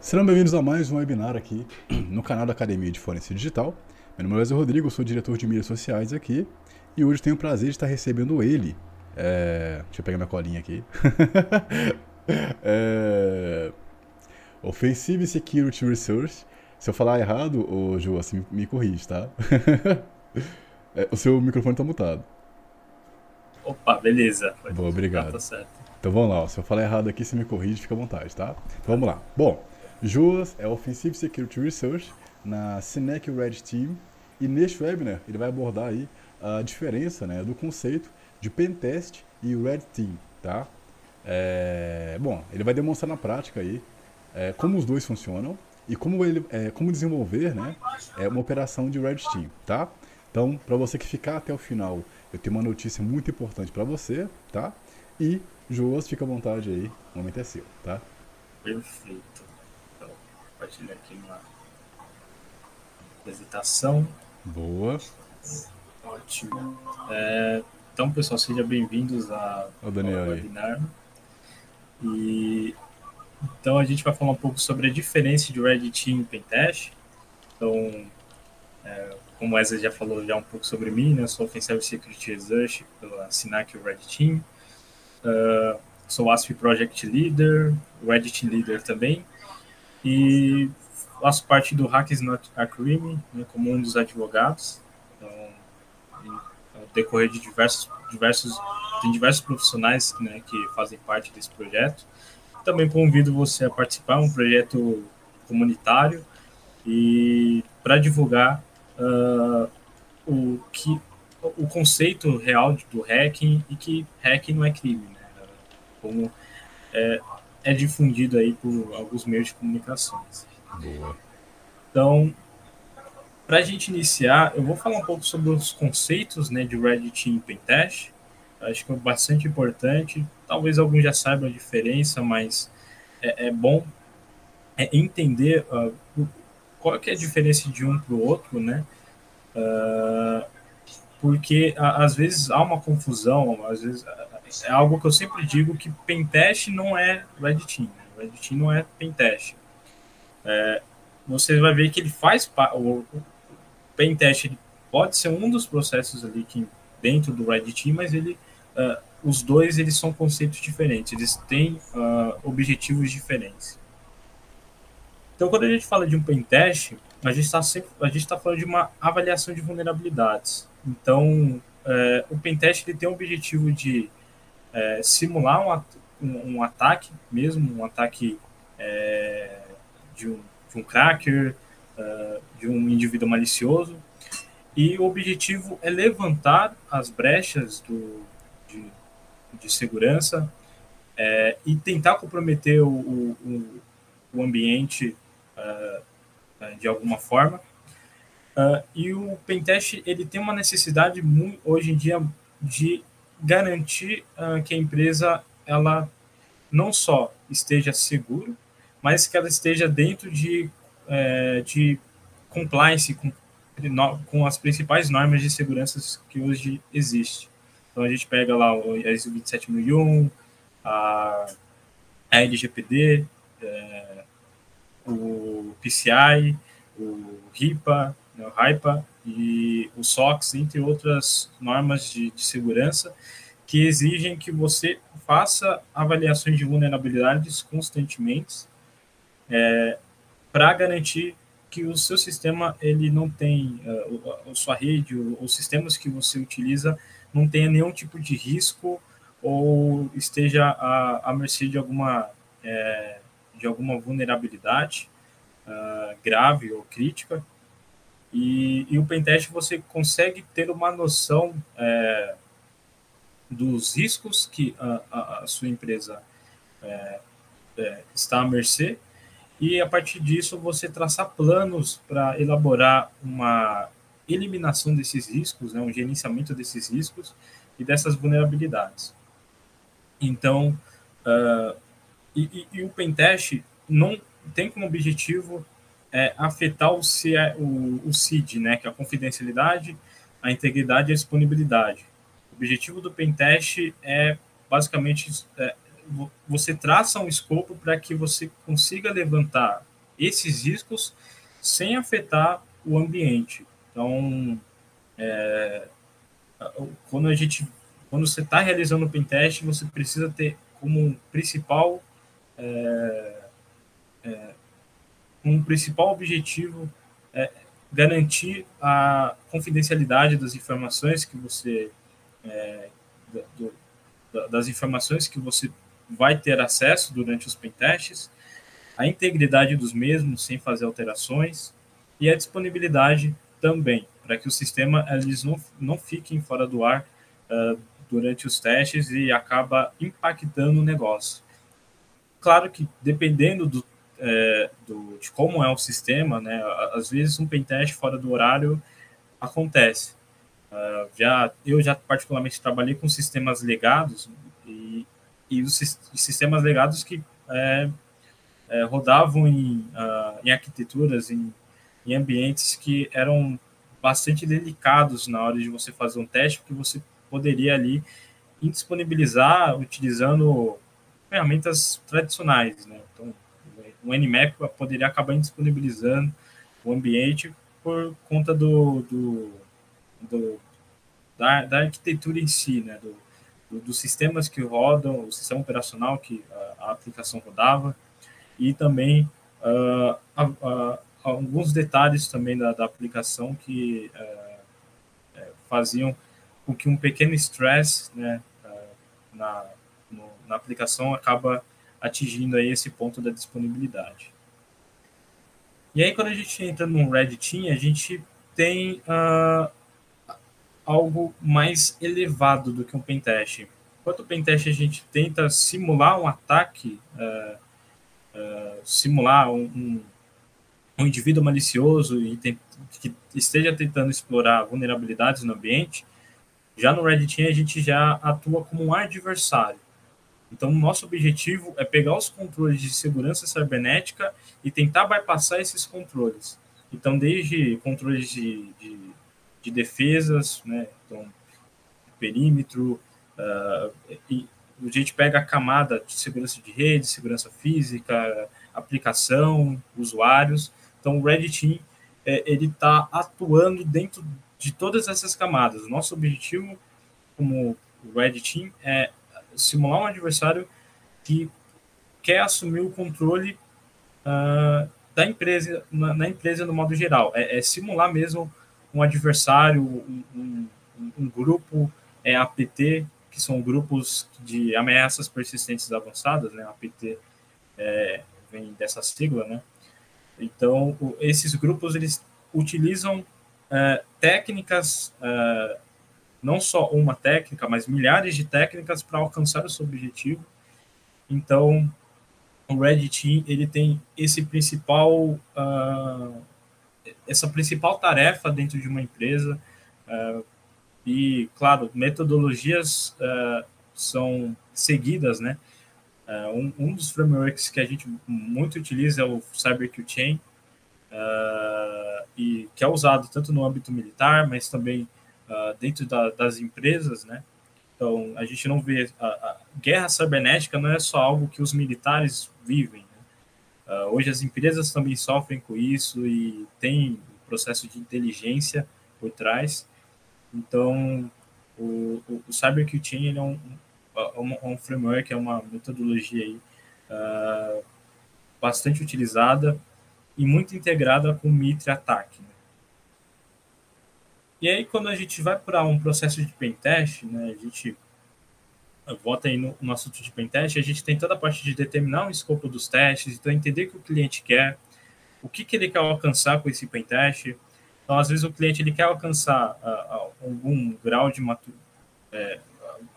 Serão bem-vindos a mais um webinar aqui no canal da Academia de Forense Digital. Meu nome é Wesley Rodrigo, sou diretor de mídias sociais aqui e hoje tenho o prazer de estar recebendo ele. É... Deixa eu pegar minha colinha aqui. é... Offensive Security Research. Se eu falar errado, ô Ju, assim, me, corrige, tá? é, o seu microfone está mutado. Opa, beleza. Boa, obrigado. Tá certo. Então vamos lá, ó. se eu falar errado aqui, você me corrige, fica à vontade, tá? Então vamos lá. Bom, Joas é Offensive Security Research na Sinec Red Team e neste webinar ele vai abordar aí a diferença né, do conceito de Pentest e Red Team, tá? É, bom, ele vai demonstrar na prática aí é, como os dois funcionam e como, ele, é, como desenvolver né, é, uma operação de Red Team, tá? Então, para você que ficar até o final, eu tenho uma notícia muito importante para você, tá? E, Joas, fica à vontade aí, o momento é seu, tá? Perfeito. Compartilhar aqui uma apresentação. Boa. Ótimo. É, então, pessoal, sejam bem-vindos a, ao webinar. E então a gente vai falar um pouco sobre a diferença de Red Team e Pentest. Então, é, como o Wesley já falou já um pouco sobre mim, né? Eu sou Offensive Security Research pela Sinac Red Team. Uh, sou ASP Project Leader, Red Team Leader também. E faço parte do Hackers Not a Crime, né, como um dos advogados. Então, ao decorrer de diversos, diversos, tem diversos profissionais né, que fazem parte desse projeto. Também convido você a participar, é um projeto comunitário e para divulgar ah, o que o conceito real do hacking e que hacking não é crime, né? Como é, é difundido aí por alguns meios de comunicações. Boa. Então, para a gente iniciar, eu vou falar um pouco sobre os conceitos né, de Red Team e Pentest. Acho que é bastante importante. Talvez alguns já saibam a diferença, mas é, é bom é entender o- qual que é a diferença de um para o outro, né? Ah, porque a- às vezes há uma confusão, às vezes é algo que eu sempre digo que Pentest não é Red Team, né? Red Team não é Pentest você vai ver que ele faz o, o pentest ele pode ser um dos processos ali que dentro do Red Team, mas ele ah, os dois eles são conceitos diferentes, eles têm ah, objetivos diferentes. Então, quando a gente fala de um pentest, a gente está sempre a gente está falando de uma avaliação de vulnerabilidades. Então, eh, o pentest ele tem o objetivo de eh, simular um, at- um, ataque mesmo, um ataque eh, de um, de um cracker, uh, de um indivíduo malicioso. E o objetivo é levantar as brechas do, de, de segurança é, e tentar comprometer o, o, o- ambiente uh, de alguma forma. Uh, e o pentest ele tem uma necessidade muito, hoje em dia de garantir uh, que a empresa ela não só esteja segura, mas que ela esteja dentro de, eh, de compliance com, com as principais normas de segurança que hoje existem. Então a gente pega lá o ISO 27001, a, a LGPD, eh, o PCI, o RIPA, né, o RIPA e o SOX, entre outras normas de, de segurança que exigem que você faça avaliações de vulnerabilidades constantemente para garantir que o seu sistema ele não tem uh, a sua rede os sistemas que você utiliza não tenha nenhum tipo de risco ou esteja à, à mercê de alguma é, de alguma vulnerabilidade uh, grave ou crítica e, e o pentest você consegue ter uma noção é, dos riscos que a, a, a sua empresa é, é, está à mercê e a partir disso você traçar planos para elaborar uma eliminação desses riscos, né, um gerenciamento desses riscos e dessas vulnerabilidades. Então, uh, e, e, e, o pentest não tem como objetivo é, afetar o, o, o CID, né, que é a confidencialidade, a integridade e a disponibilidade. O objetivo do pentest é basicamente é, você traça um escopo para que você consiga levantar esses riscos sem afetar o ambiente. Então, é, quando a gente, quando você está realizando o pentest, você precisa ter como principal é, é, um principal objetivo é garantir a confidencialidade das informações que você é, do, das informações que você vai ter acesso durante os pentests, a integridade dos mesmos sem fazer alterações e a disponibilidade também, para que o sistema eles não, não fiquem fora do ar uh, durante os testes e acaba impactando o negócio. Claro que dependendo do, é, do, de como é o sistema, né, às vezes um pentest fora do horário acontece. Uh, já, eu já particularmente trabalhei com sistemas legados e, e os sistemas legados que é, é, rodavam em, uh, em arquiteturas, em, em ambientes que eram bastante delicados na hora de você fazer um teste, porque você poderia ali indisponibilizar utilizando ferramentas tradicionais, né? Então, o Nmap poderia acabar indisponibilizando o ambiente por conta do, do, do da, da, arquitetura em si, né? Do, do, dos sistemas que rodam, o sistema operacional que a, a aplicação rodava e também uh, a, a, alguns detalhes também da, da aplicação que uh, faziam com que um pequeno stress né, na, no, na aplicação acaba atingindo aí esse ponto da disponibilidade. E aí, quando a gente entra no Red Team, a gente tem uh, algo mais elevado do que um pentest. Enquanto o pentest a gente tenta simular um ataque, uh, uh, simular um, um, um, indivíduo malicioso e tem, que esteja tentando explorar vulnerabilidades no ambiente, já no Red Team a gente já atua como um adversário. Então, nosso objetivo é pegar os controles de segurança cibernética e tentar bypassar esses controles. Então, desde controles de, de, de defesas, né? Então, perímetro, uh, e a gente pega a camada de segurança de rede, segurança física, aplicação, usuários. Então, o Red Team, é, ele está atuando dentro de todas essas camadas. O nosso objetivo como Red Team é simular um adversário que quer assumir o controle uh, da empresa, na, na, empresa no modo geral. É, é, simular mesmo um adversário, um, um, um grupo é, APT, que são grupos de ameaças persistentes avançadas, né? APT é, vem dessa sigla, né? Então, o, esses grupos eles utilizam é, técnicas é, não só uma técnica, mas milhares de técnicas para alcançar o seu objetivo. Então, o Red Team ele tem esse principal uh, essa principal tarefa dentro de uma empresa uh, e claro metodologias uh, são seguidas né um, um, dos frameworks que a gente muito utiliza é o CyberQ Chain e que é usado tanto no âmbito militar mas também uh, dentro da, das empresas, né? Então, a gente não vê. A, a, guerra cibernética não é só algo que os militares vivem. Né? Uh, hoje, as empresas também sofrem com isso e tem um processo de inteligência por trás. Então, o, o, o CyberQT é um, um, um, framework, é uma metodologia aí, uh, bastante utilizada e muito integrada com o Mitre Attack. Né? E aí, quando a gente vai para um processo de pentest, né, a gente volta aí no, no assunto de pentest, a gente tem toda a parte de determinar o escopo dos testes, então entender o que o cliente quer, o que, que ele quer alcançar com esse pentest. Então, às vezes, o cliente ele quer alcançar uh, algum grau de maturidade, é,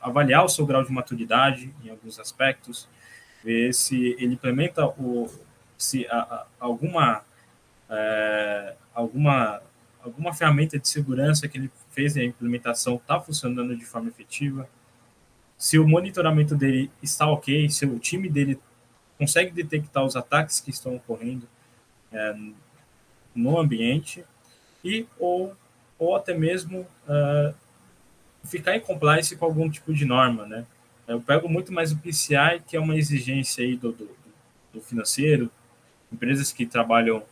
avaliar o seu grau de maturidade em alguns aspectos, ver se ele implementa o, se a, a, alguma, é, alguma alguma ferramenta de segurança que ele fez a implementação está funcionando de forma efetiva, se o monitoramento dele está ok, se o time dele consegue detectar os ataques que estão ocorrendo é, no ambiente e ou, ou até mesmo uh, ficar em compliance com algum tipo de norma, né? Eu pego muito mais o PCI, que é uma exigência aí do, do, do financeiro, empresas que trabalham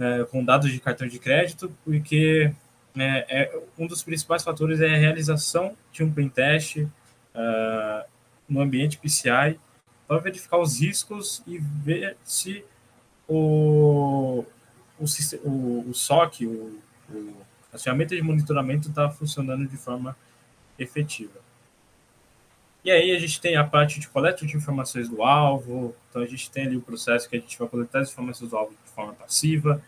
é, com dados de cartão de crédito, porque é, é, um dos principais fatores é a realização de um pentest uh, no ambiente PCI para verificar os riscos e ver se o, o, o, o SOC, o, o, de monitoramento está funcionando de forma efetiva. E aí a gente tem a parte de coleta de informações do alvo, então a gente tem ali o processo que a gente vai coletar as informações do alvo de forma passiva,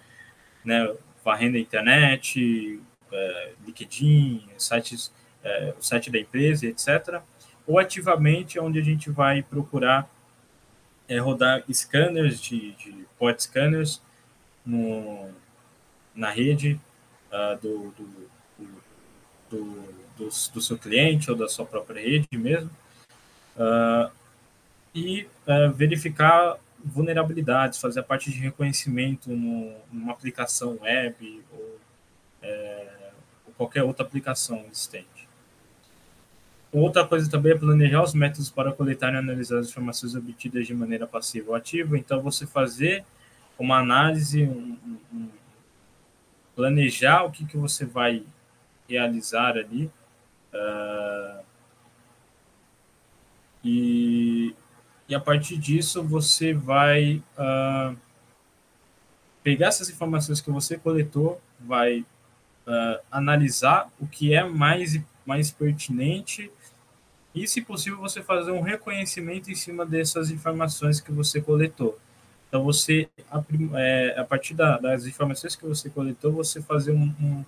né, varrendo a internet, é, LinkedIn, sites, é, o site da empresa, etc. Ou ativamente, onde a gente vai procurar é, rodar scanners de, de scanners no, na rede uh, do, do, do, do, do seu cliente ou da sua própria rede mesmo uh, e uh, verificar vulnerabilidades, fazer a parte de reconhecimento no, numa aplicação web ou, é, ou, qualquer outra aplicação existente. Outra coisa também é planejar os métodos para coletar e analisar as informações obtidas de maneira passiva ou ativa. Então, você fazer uma análise, um, um, planejar o que, que você vai realizar ali. Uh, e, e a partir disso você vai uh, pegar essas informações que você coletou, vai uh, analisar o que é mais, mais pertinente e, se possível, você fazer um reconhecimento em cima dessas informações que você coletou. Então, você, a, é, a partir da, das informações que você coletou, você fazer um, um,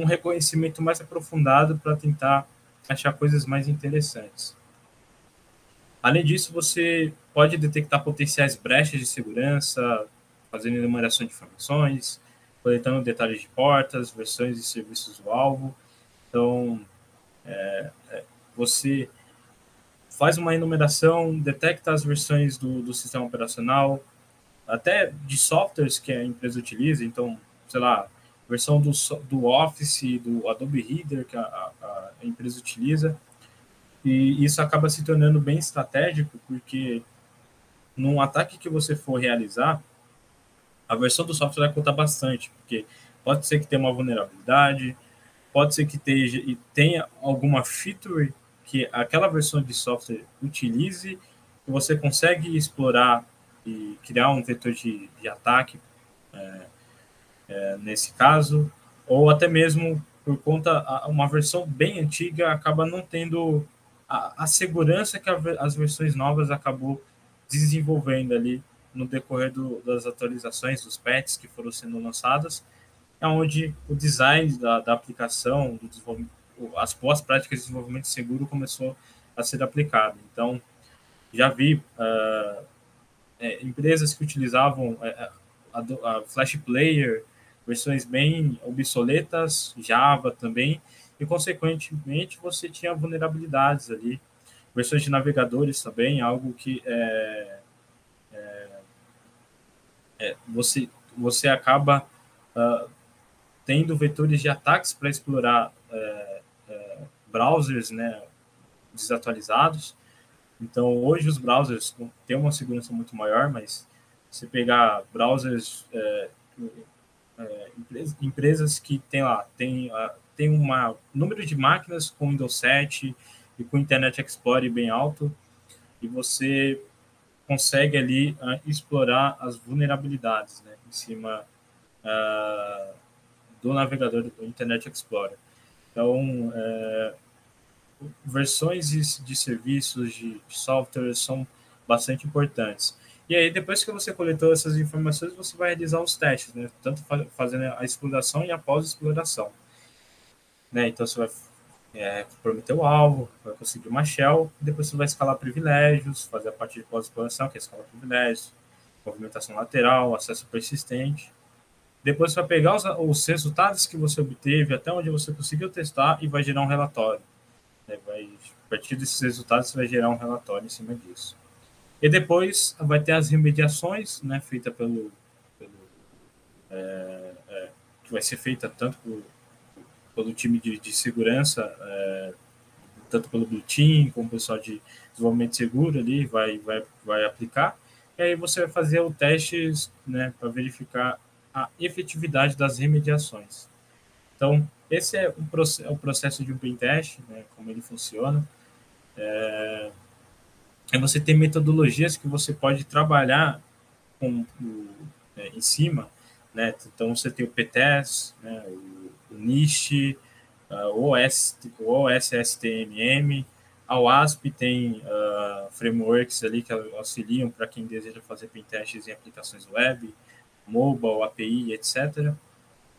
um reconhecimento mais aprofundado para tentar achar coisas mais interessantes. Além disso, você pode detectar potenciais brechas de segurança, fazendo enumeração de informações, coletando detalhes de portas, versões e serviços do alvo. Então, é, é, você faz uma enumeração, detecta as versões do, do sistema operacional, até de softwares que a empresa utiliza. Então, sei lá, versão do, do Office, do Adobe Reader que a, a, a empresa utiliza. E isso acaba se tornando bem estratégico, porque num ataque que você for realizar, a versão do software vai contar bastante, porque pode ser que tenha uma vulnerabilidade, pode ser que tenha, alguma feature que aquela versão de software utilize, e você consegue explorar e criar um vetor de, de ataque é, é, nesse caso, ou até mesmo por conta uma versão bem antiga acaba não tendo a, a segurança que a, as versões novas acabou desenvolvendo ali no decorrer do, das atualizações, dos patches que foram sendo lançadas, é onde o design da, da aplicação, do desenvolvimento, as boas práticas de desenvolvimento seguro começou a ser aplicado. Então, já vi uh, é, empresas que utilizavam é, a, a, Flash Player, versões bem obsoletas, Java também, e, consequentemente, você tinha vulnerabilidades ali. Versões de navegadores também, algo que é, é, é, você, você acaba uh, tendo vetores de ataques para explorar é, browsers né, desatualizados. Então, hoje os browsers têm uma segurança muito maior, mas se pegar browsers, é, é, empresas que tem lá, tem tem um número de máquinas com Windows 7 e com Internet Explorer bem alto, e você consegue ali uh, explorar as vulnerabilidades né, em cima uh, do navegador do Internet Explorer. Então, uh, versões de, serviços, de, software são bastante importantes. E aí, depois que você coletou essas informações, você vai realizar os testes, né? tanto fazendo a exploração e a pós-exploração. Né? Então você vai é, prometer o alvo, vai conseguir uma shell, depois você vai escalar privilégios, fazer a parte de pós-exploração, que é escalar privilégios, movimentação lateral, acesso persistente. Depois você vai pegar os, os resultados que você obteve, até onde você conseguiu testar, e vai gerar um relatório. Né? Vai, a partir desses resultados, você vai gerar um relatório em cima disso. E depois vai ter as remediações, né, feita pelo, pelo é, é, que vai ser feita tanto por pelo time de, de segurança, é, tanto pelo Blue Team como o pessoal de desenvolvimento seguro ali vai, vai, vai aplicar. e aí você vai fazer o teste né, para verificar a efetividade das remediações. Então, esse é o, o processo de um pentest, né, como ele funciona. É, é, você ter metodologias que você pode trabalhar com, é, em cima. Né? Então, você tem o PTES, né, o NIST, o, OS, OSSTMM, a OASP tem uh, frameworks ali que auxiliam para quem deseja fazer pentests em aplicações web, mobile, API, etc.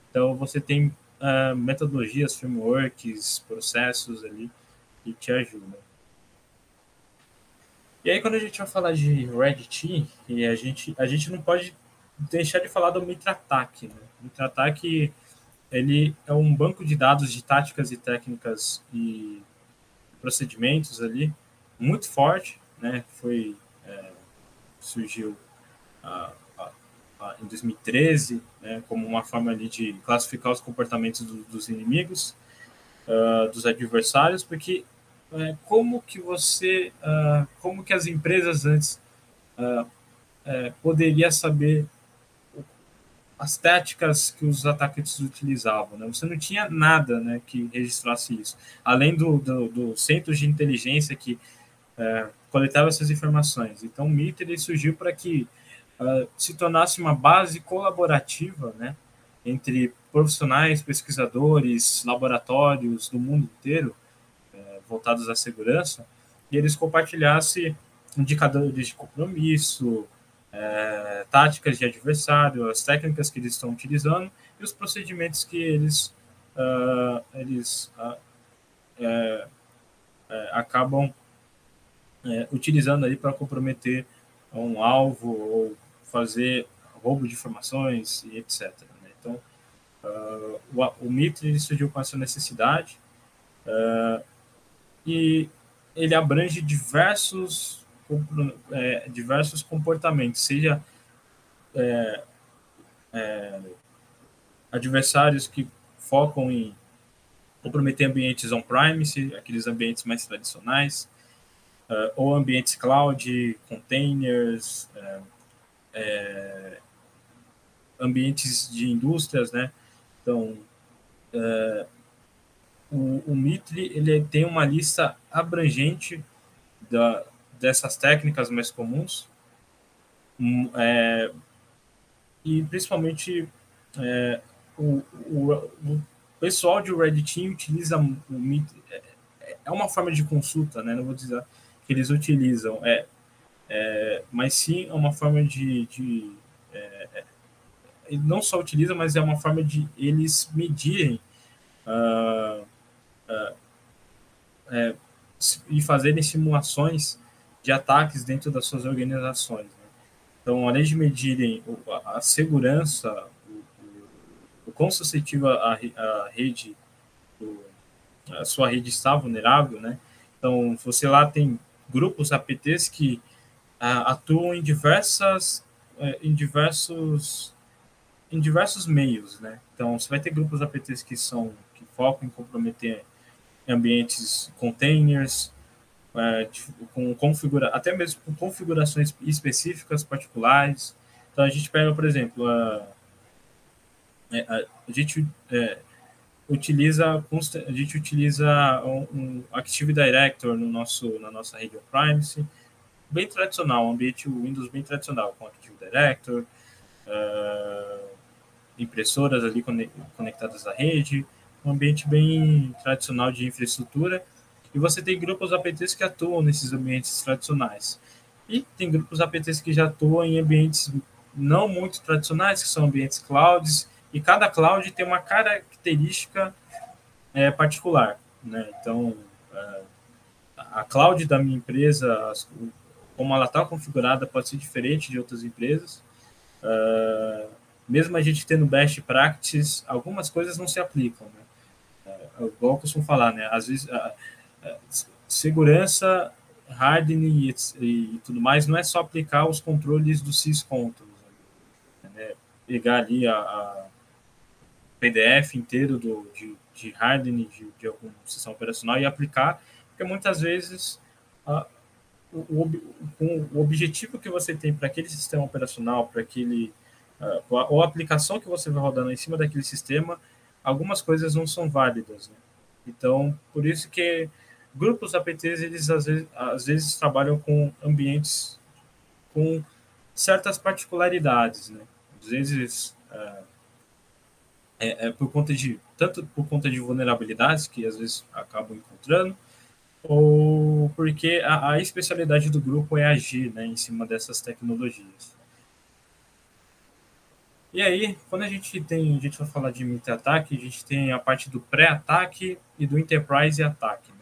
Então, você tem uh, metodologias, frameworks, processos ali que te ajudam. E aí, quando a gente vai falar de Red Team, e a gente, a gente não pode deixar de falar do MitraTac. Né? O MitraTac ele é um banco de dados de táticas e técnicas e procedimentos ali muito forte, né? Foi é, surgiu em 2013, né? Como uma forma ali de classificar os comportamentos do, dos inimigos, uh, dos adversários, porque é, como que você, uh, como que as empresas antes uh, é, poderia saber as táticas que os atacantes utilizavam. Né? Você não tinha nada né, que registrasse isso, além do, do, do centro de inteligência que é, coletava essas informações. Então, o MIT ele surgiu para que uh, se tornasse uma base colaborativa né, entre profissionais, pesquisadores, laboratórios do mundo inteiro, é, voltados à segurança, e eles compartilhassem indicadores de compromisso, é, táticas de adversário, as técnicas que eles estão utilizando e os procedimentos que eles, uh, eles uh, é, é, acabam é, utilizando aí para comprometer um alvo ou fazer roubo de informações e etc. Né? Então, uh, o, o Mitre surgiu com essa necessidade e ele abrange diversos é, diversos comportamentos, seja é, é, adversários que focam em comprometer ambientes on-premise, aqueles ambientes mais tradicionais, uh, ou ambientes cloud, containers, é, é, ambientes de indústrias, né? Então, o, o ele tem uma lista abrangente da, dessas técnicas mais comuns, hum, é, e principalmente é, o, o, o, pessoal de Red Team utiliza o é, é uma forma de consulta, né? Não vou dizer que eles utilizam, é, é mas sim é uma forma de, de é, é não só utiliza, mas é uma forma de eles medirem uh, uh, é, e fazerem simulações de ataques dentro das suas organizações. Né? Então, além de medirem a, segurança, o, o, o quão suscetível a, a rede, o, a sua rede está vulnerável, né? Então, você lá tem grupos APTs que atuam em diversas, é, em diversos, em diversos meios, né? Então, você vai ter grupos APTs que são que focam em comprometer ambientes containers, é, com configura até mesmo com configurações específicas particulares. Então a gente pega, por exemplo, a, é, a, a gente é, utiliza a gente utiliza um, um, Active Director no nosso na nossa rede on-premise, bem tradicional, um ambiente Windows bem tradicional com Active Director, uh, impressoras ali conectadas à rede, um ambiente bem tradicional de infraestrutura e você tem grupos APTs que atuam nesses ambientes tradicionais. E tem grupos APTs que já atuam em ambientes não muito tradicionais, que são ambientes clouds, e cada cloud tem uma característica é, particular. Né? Então, é, a cloud da minha empresa, como ela está configurada, pode ser diferente de outras empresas. Uh, mesmo a gente tendo best practices, algumas coisas não se aplicam. Né? Igual eu costumo falar, né? às vezes. Segurança, hardening e, e, tudo mais, não é só aplicar os controles do syscontrols, né? pegar ali a, a, PDF inteiro do, de, de hardening de, de algum sistema operacional e aplicar, porque muitas vezes a, o, com o objetivo que você tem para aquele sistema operacional, para aquele uh, ou a aplicação que você vai rodando em cima daquele sistema, algumas coisas não são válidas. Né? Então, por isso que grupos APTs eles às vezes, às vezes trabalham com ambientes com certas particularidades, né? Às vezes uh, é, é, por conta de tanto por conta de vulnerabilidades que às vezes acabam encontrando ou porque a, a especialidade do grupo é agir né, em cima dessas tecnologias. E aí, quando a gente tem, a gente vai falar de mid-ataque, a gente tem a parte do pré-ataque e do enterprise ataque. Né?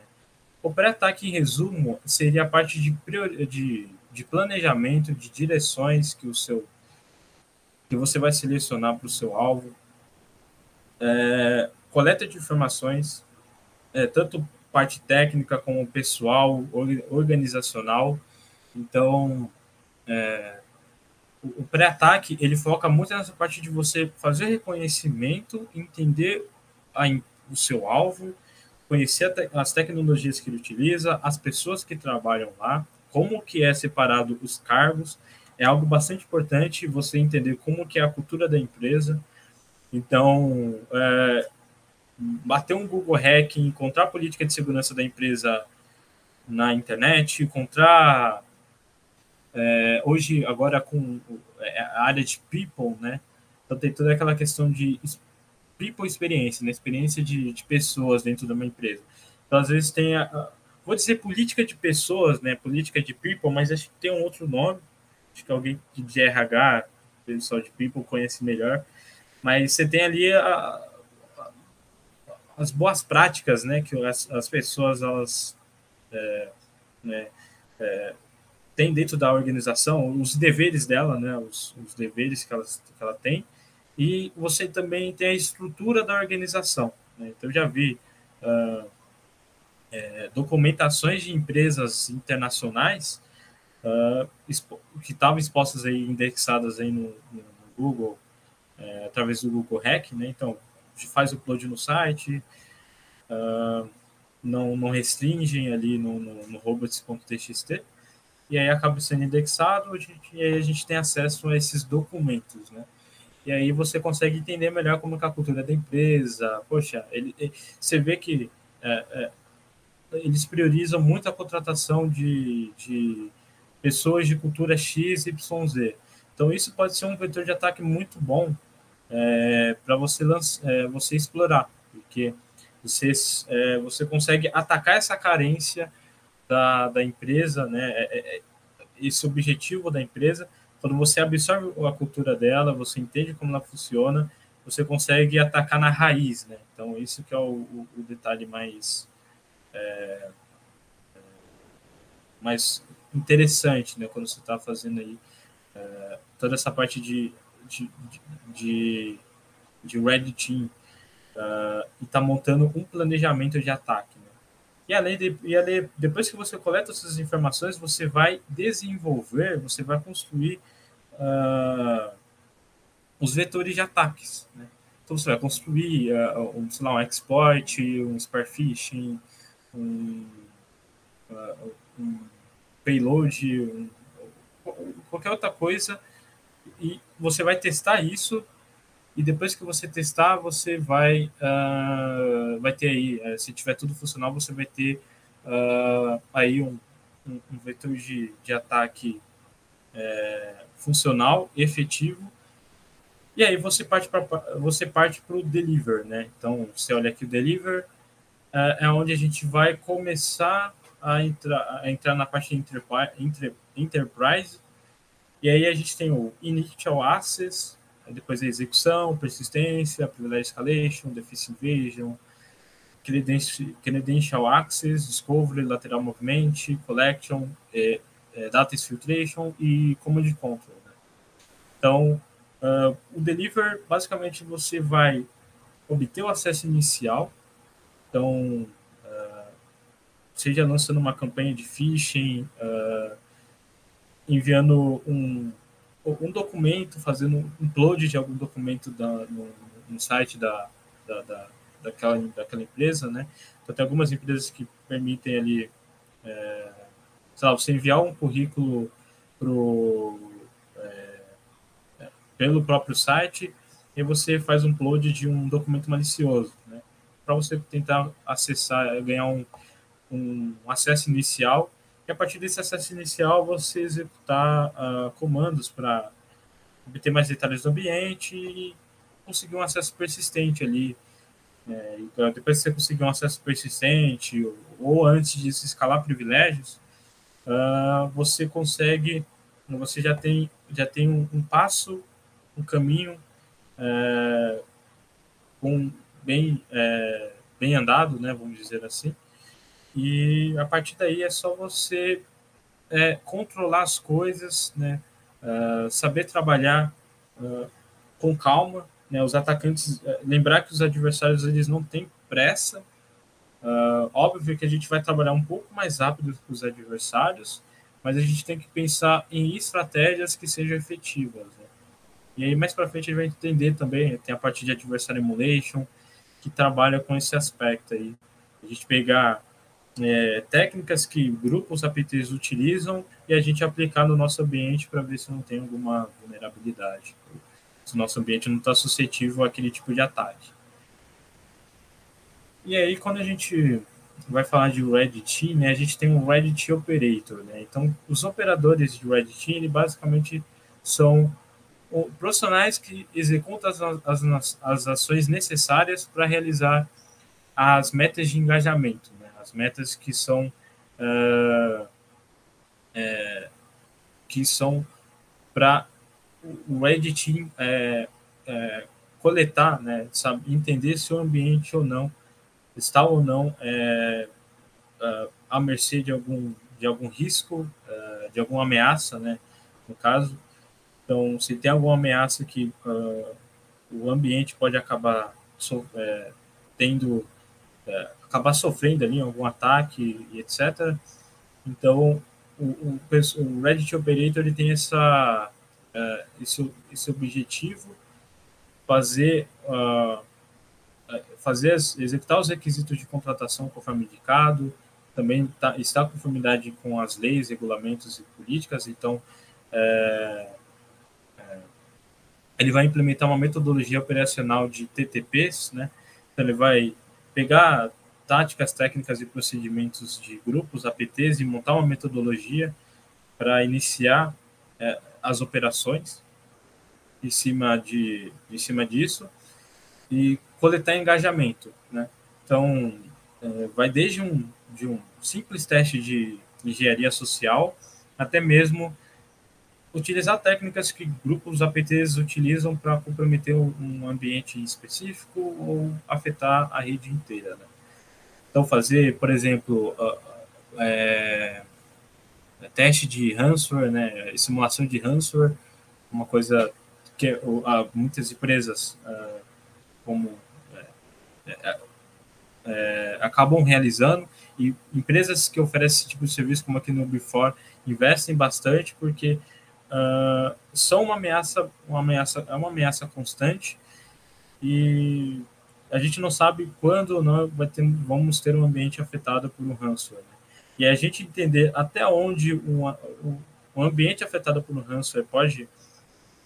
O pré-ataque, em resumo, seria a parte de, de, de planejamento, de direções que o seu que você vai selecionar para o seu alvo, é, coleta de informações, é, tanto parte técnica como pessoal, organizacional. Então, é, o pré-ataque ele foca muito nessa parte de você fazer reconhecimento, entender a, o seu alvo, conhecer te, as tecnologias que ele utiliza, as pessoas que trabalham lá, como que é separado os cargos. É algo bastante importante você entender como que é a cultura da empresa. Então, é, bater um Google Hack, encontrar a política de segurança da empresa na internet, encontrar é, hoje agora com é, a área de people, né? Então tem toda aquela questão de people experiência, né? Experiência de, de pessoas dentro de uma empresa. Então às vezes tem a, vou dizer política de pessoas, né? Política de people, mas acho que tem um outro nome. Acho que alguém de RH, pessoal de people conhece melhor. Mas você tem ali a, as boas práticas, né, que as, as pessoas elas é, né, é, têm dentro da organização, os deveres dela, né, os, os deveres que, elas, que ela tem, e você também tem a estrutura da organização. Né? Então, eu já vi uh, é, documentações de empresas internacionais uh, que estavam expostas aí, indexadas aí no, no Google, é, através do Google Hack, né? Então, faz o upload no site, uh, não, não restringem ali no, no, no robots.txt, e aí acaba sendo indexado, e aí a gente tem acesso a esses documentos, né? E aí você consegue entender melhor como é a cultura da empresa. Poxa, ele, ele você vê que é, é, eles priorizam muito a contratação de, de pessoas de cultura X, Y, Z. Então isso pode ser um vetor de ataque muito bom é, para você, é, você explorar, porque você, é, você consegue atacar essa carência da, da empresa, né? É, é, é, esse objetivo da empresa. Quando você absorve a cultura dela, você entende como ela funciona, você consegue atacar na raiz, né? Então, isso que é o, o, o detalhe mais, é, mais interessante, né? Quando você está fazendo aí é, toda essa parte de de, de, de Red Team uh, e está montando um planejamento de ataque. E, além de, e além, depois que você coleta essas informações, você vai desenvolver, você vai construir uh, os vetores de ataques. Né? Então você vai construir uh, um, sei lá, um exploit, um um, uh, um payload, um, qualquer outra coisa e você vai testar isso e depois que você testar, você vai, uh, vai ter aí, uh, se tiver tudo funcional, você vai ter uh, aí um, um, um, vetor de, de ataque é, funcional, efetivo, e aí você parte para você parte para o deliver, né? Então você olha aqui o deliver é onde a gente vai começar a entrar, a entrar na parte de enterprise e aí a gente tem o Initial Access, depois a execução, persistência, Privilege Escalation, Deficit Invasion, Credential Access, Discovery, Lateral Movement, Collection, é, é, Data Exfiltration e Command Control. Né? Então, uh, o Deliver, basicamente, você vai obter o acesso inicial, então, uh, seja lançando uma campanha de phishing, uh, enviando um, um documento, fazendo um upload de algum documento da, no, no site da, da, da, daquela, daquela empresa, né? Então, tem algumas empresas que permitem ali é, sei lá, você enviar um currículo pro, é, é, pelo próprio site e você faz um upload de um documento malicioso, né? Para você tentar acessar, ganhar um, um acesso inicial e a partir desse acesso inicial você executar uh, comandos para obter mais detalhes do ambiente e conseguir um acesso persistente ali. É, então, depois que você conseguir um acesso persistente ou, ou antes de se escalar privilégios, uh, você consegue, você já tem, já tem um, um passo, um caminho é, um, bem, é, bem andado, né, vamos dizer assim, e a partir daí é só você é, controlar as coisas, né? Uh, saber trabalhar uh, com calma, né? Os atacantes, uh, lembrar que os adversários eles não têm pressa. óbvio que a gente vai trabalhar um pouco mais rápido que os adversários, mas a gente tem que pensar em estratégias que sejam efetivas. Né? E aí mais para frente a gente vai entender também, tem a parte de adversary emulation que trabalha com esse aspecto aí. A gente pegar é, técnicas que grupos APTs utilizam e a gente aplicar no nosso ambiente para ver se não tem alguma vulnerabilidade, se o nosso ambiente não está suscetível àquele tipo de ataque. E aí, quando a gente vai falar de Red Team, né, a gente tem um Red Team Operator. Né? Então, os operadores de Red Team, ele basicamente são profissionais que executam as, as, as ações necessárias para realizar as metas de engajamento as metas que são uh, é, que são para o Red Team é, é, coletar, né, sabe, entender se o ambiente ou não está ou não é, uh, à mercê de algum de algum risco, uh, de alguma ameaça, né, no caso. Então, se tem alguma ameaça que o ambiente pode acabar so, tendo é, acabar sofrendo ali algum ataque e etc. Então, o, o, o Reddit Operator ele tem essa, uh, esse, esse objetivo, fazer, uh, fazer executar os requisitos de contratação conforme indicado, também tá, está em conformidade com as leis, regulamentos e políticas, então é, é, ele vai implementar uma metodologia operacional de TTPs, né? Então ele vai pegar táticas, técnicas e procedimentos de grupos, APTs, e montar uma metodologia para iniciar é, as operações em cima, de, em cima disso e coletar engajamento. Né? Então, é, vai desde um, de um simples teste de engenharia social até mesmo utilizar técnicas que grupos APTs utilizam para comprometer um ambiente específico ou afetar a rede inteira. Né? Então, fazer, por exemplo, é, teste de ransomware, né, simulação de ransomware, uma coisa que muitas empresas como é, é, é, acabam realizando e empresas que oferecem esse tipo de serviço, como aqui no Before, investem bastante porque uh, são uma ameaça, uma ameaça, é uma ameaça constante e a gente não sabe quando não vai ter, vamos ter um ambiente afetado por um ransomware. Né? E a gente entender até onde um, um ambiente afetado por um ransomware pode,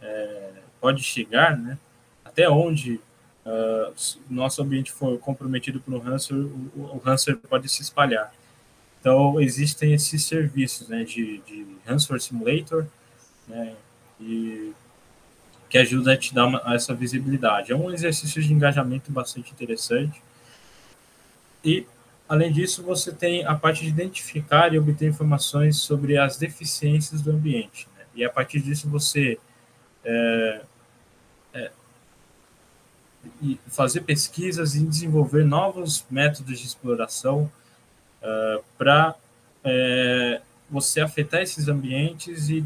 é, pode chegar, né? até onde uh, nosso ambiente for comprometido por um ransomware, o, o ransomware pode se espalhar. Então, existem esses serviços né, de, de ransomware simulator, né? E que ajuda a te dar uma, essa visibilidade. É um exercício de engajamento bastante interessante. E, além disso, você tem a parte de identificar e obter informações sobre as deficiências do ambiente. Né? E, a partir disso, você é, é, fazer pesquisas e desenvolver novos métodos de exploração uh, para é, você afetar esses ambientes e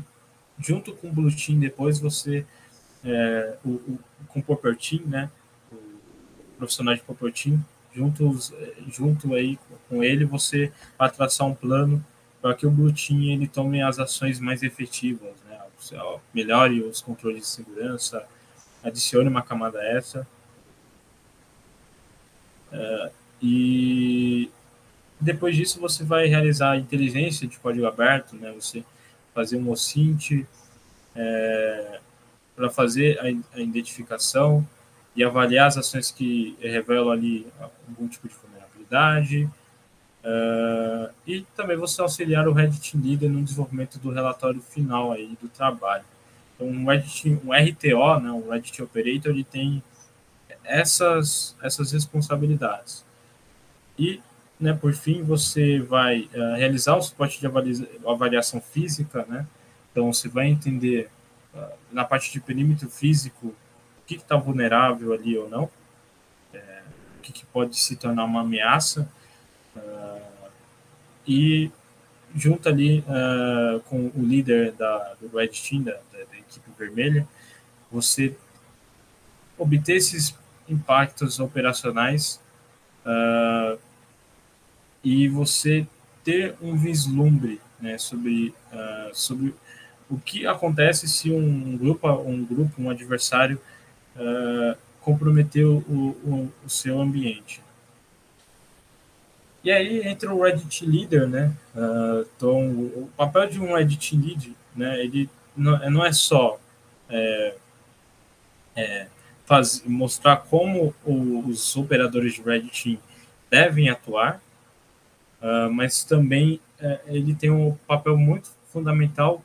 junto com o Blue Team depois você é, o, o, com o Popper Team, né, o profissional de Popper Team, juntos, junto aí com ele você vai traçar um plano para que o Blue Team ele tome as ações mais efetivas, né, melhore os controles de segurança, adicione uma camada essa é, e depois disso você vai realizar a inteligência de código aberto, né? Você fazer um OSINT é, para fazer a, a, identificação e avaliar as ações que revelam ali algum tipo de vulnerabilidade. Uh, e também você auxiliar o Reddit Leader no desenvolvimento do relatório final aí do trabalho. Então, um, Reddit, um RTO, né, um Reddit Operator, ele tem essas, essas responsabilidades. E, né, por fim, você vai uh, realizar o suporte de avaliação física, né? Então, você vai entender uh, na parte de perímetro físico o que está vulnerável ali ou não, é, o que, que, pode se tornar uma ameaça, uh, e junto ali com o líder da, do Red Team, da, da, da equipe vermelha, você obter esses impactos operacionais uh, e você ter um vislumbre né, sobre, uh, sobre o que acontece se um grupo, um grupo, um adversário uh, comprometeu o, o, o, seu ambiente. E aí entra o Reddit Leader, né? Uh, então, o papel de um Reddit Lead, né? Ele não, não é só é, é, faz, mostrar como os operadores de Red Team devem atuar, uh, mas também uh, ele tem um papel muito fundamental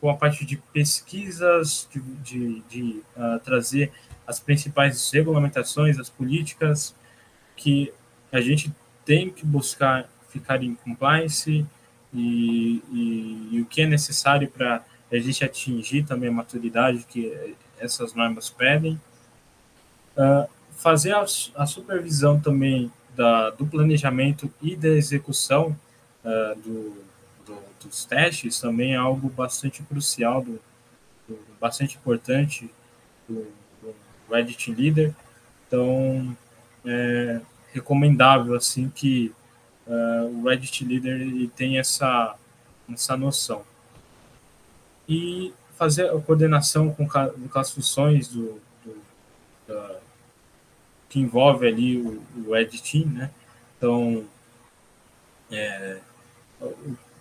com a parte de pesquisas, de, de, de uh, trazer as principais regulamentações, as políticas que a gente tem que buscar ficar em compliance e, e, e o que é necessário para a gente atingir também a maturidade que essas normas pedem. Uh, fazer a, a, supervisão também da, do planejamento e da execução uh, do, do, dos testes também é algo bastante crucial, do, do bastante importante do, do Reddit Leader. Então, é recomendável assim que uh, o Reddit Leader ele tem essa, essa noção. E fazer a coordenação com, com as funções do, da, que envolve ali o, o Ed Team, né? Então, é,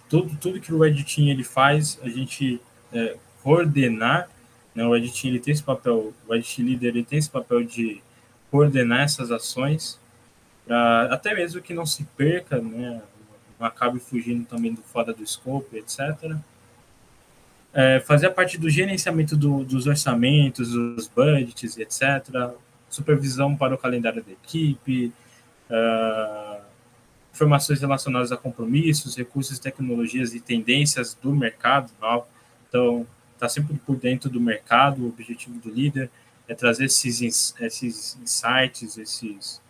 tudo, tudo que o Ed Team ele faz, a gente é, coordenar, né? O Ed Team ele tem esse papel, o Ed Team Leader ele tem esse papel de coordenar essas ações, pra, até mesmo que não se perca, né? Não acabe fugindo também do fora do scope, etc. É, fazer a parte do gerenciamento do, dos orçamentos, dos budgets, etc supervisão para o calendário da equipe, uh, informações relacionadas a compromissos, recursos, tecnologias e tendências do mercado. Não? Então, está sempre por dentro do mercado. O objetivo do líder é trazer esses, esses insights, esses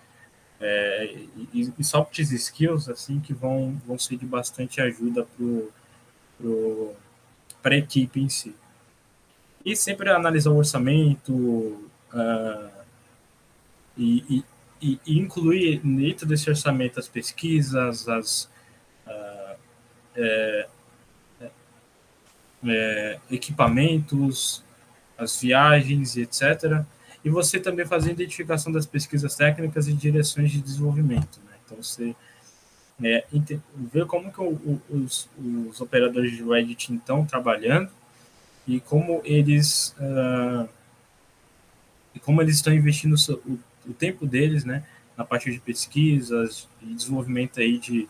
é, e, soft skills assim que vão, vão ser de bastante ajuda para a equipe em si. E sempre analisar o orçamento, uh, e, e, e incluir dentro desse orçamento as pesquisas, as uh, é, é, equipamentos, as viagens, etc. E você também fazer a identificação das pesquisas técnicas e direções de desenvolvimento. Né? Então, você é, ver como que o, o, os, os, operadores de Reddit estão trabalhando e como eles uh, e como eles estão investindo o, o tempo deles, né, na parte de pesquisas e desenvolvimento aí de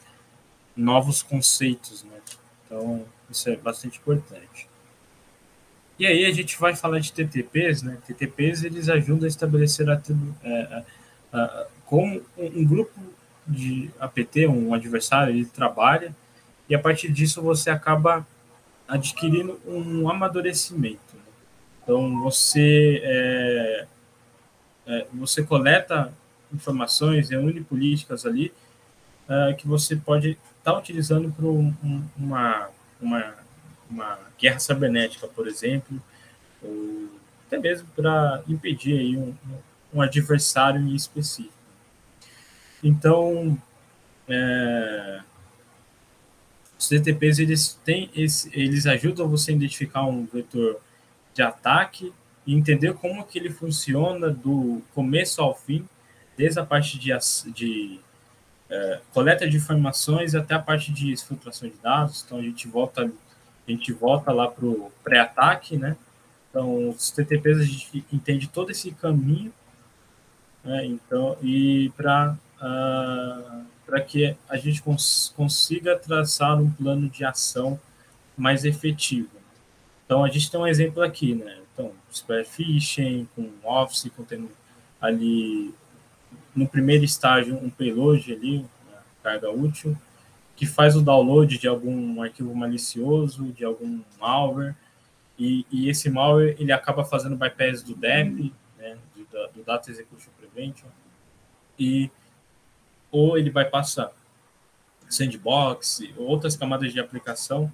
novos conceitos, né? Então, isso é bastante importante. E aí a gente vai falar de TTPs, né? TTPs eles ajudam a estabelecer a, é, a, a, como um grupo de APT, um adversário, ele trabalha e a partir disso você acaba adquirindo um amadurecimento. Então você é, é, você coleta informações, reúne políticas ali é, que você pode estar tá utilizando para um, uma, uma, uma guerra cibernética, por exemplo, ou até mesmo para impedir aí um, um adversário em específico. Então, é, os DTPs eles têm esse, eles ajudam você a identificar um vetor de ataque e entender como que ele funciona do começo ao fim, desde a parte de, de é, coleta de informações até a parte de filtração de dados. Então a gente volta, a gente volta lá para o pré-ataque, né? Então os TTPs a gente entende todo esse caminho, né? Então e para uh, ah, para que a gente cons consiga traçar um plano de ação mais efetivo. Então a gente tem um exemplo aqui, né? Então, Square Phishing, com Office, contendo ali no primeiro estágio um payload ali, carga útil, que faz o download de algum arquivo malicioso, de algum malware, e, e esse malware ele acaba fazendo bypass do DEP, né, do, do Data Execution Prevention, e ou ele vai passar sandbox, outras camadas de aplicação,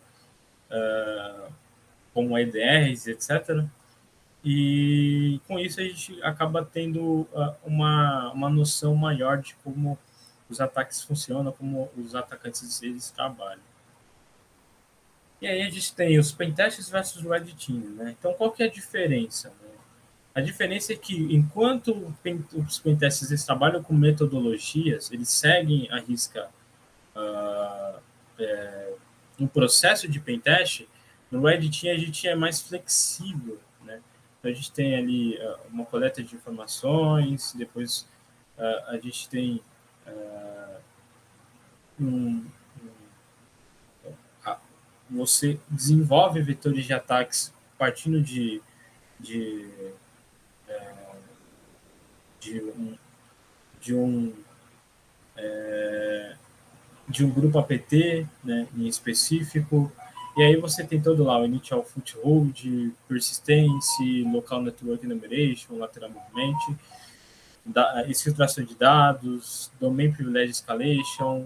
uh, como EDRs, etc., e com isso a gente acaba tendo uh, uma, uma noção maior de como os ataques funcionam, como os atacantes eles trabalham. E aí a gente tem os pentests versus red team, né? Então qual que é a diferença? Né? A diferença é que enquanto os pentests eles trabalham com metodologias, eles seguem a risca uh, é, um processo de pentest, no red team a gente é mais flexível então, a gente tem ali uh, uma coleta de informações, depois uh, a gente tem um, um, você desenvolve vetores de ataques partindo de, de, de um, de um, de um grupo APT né, em específico, e aí você tem todo lá o initial foothold, persistence, local network enumeration, lateral movement, da, exfiltração de dados, domain privilege escalation,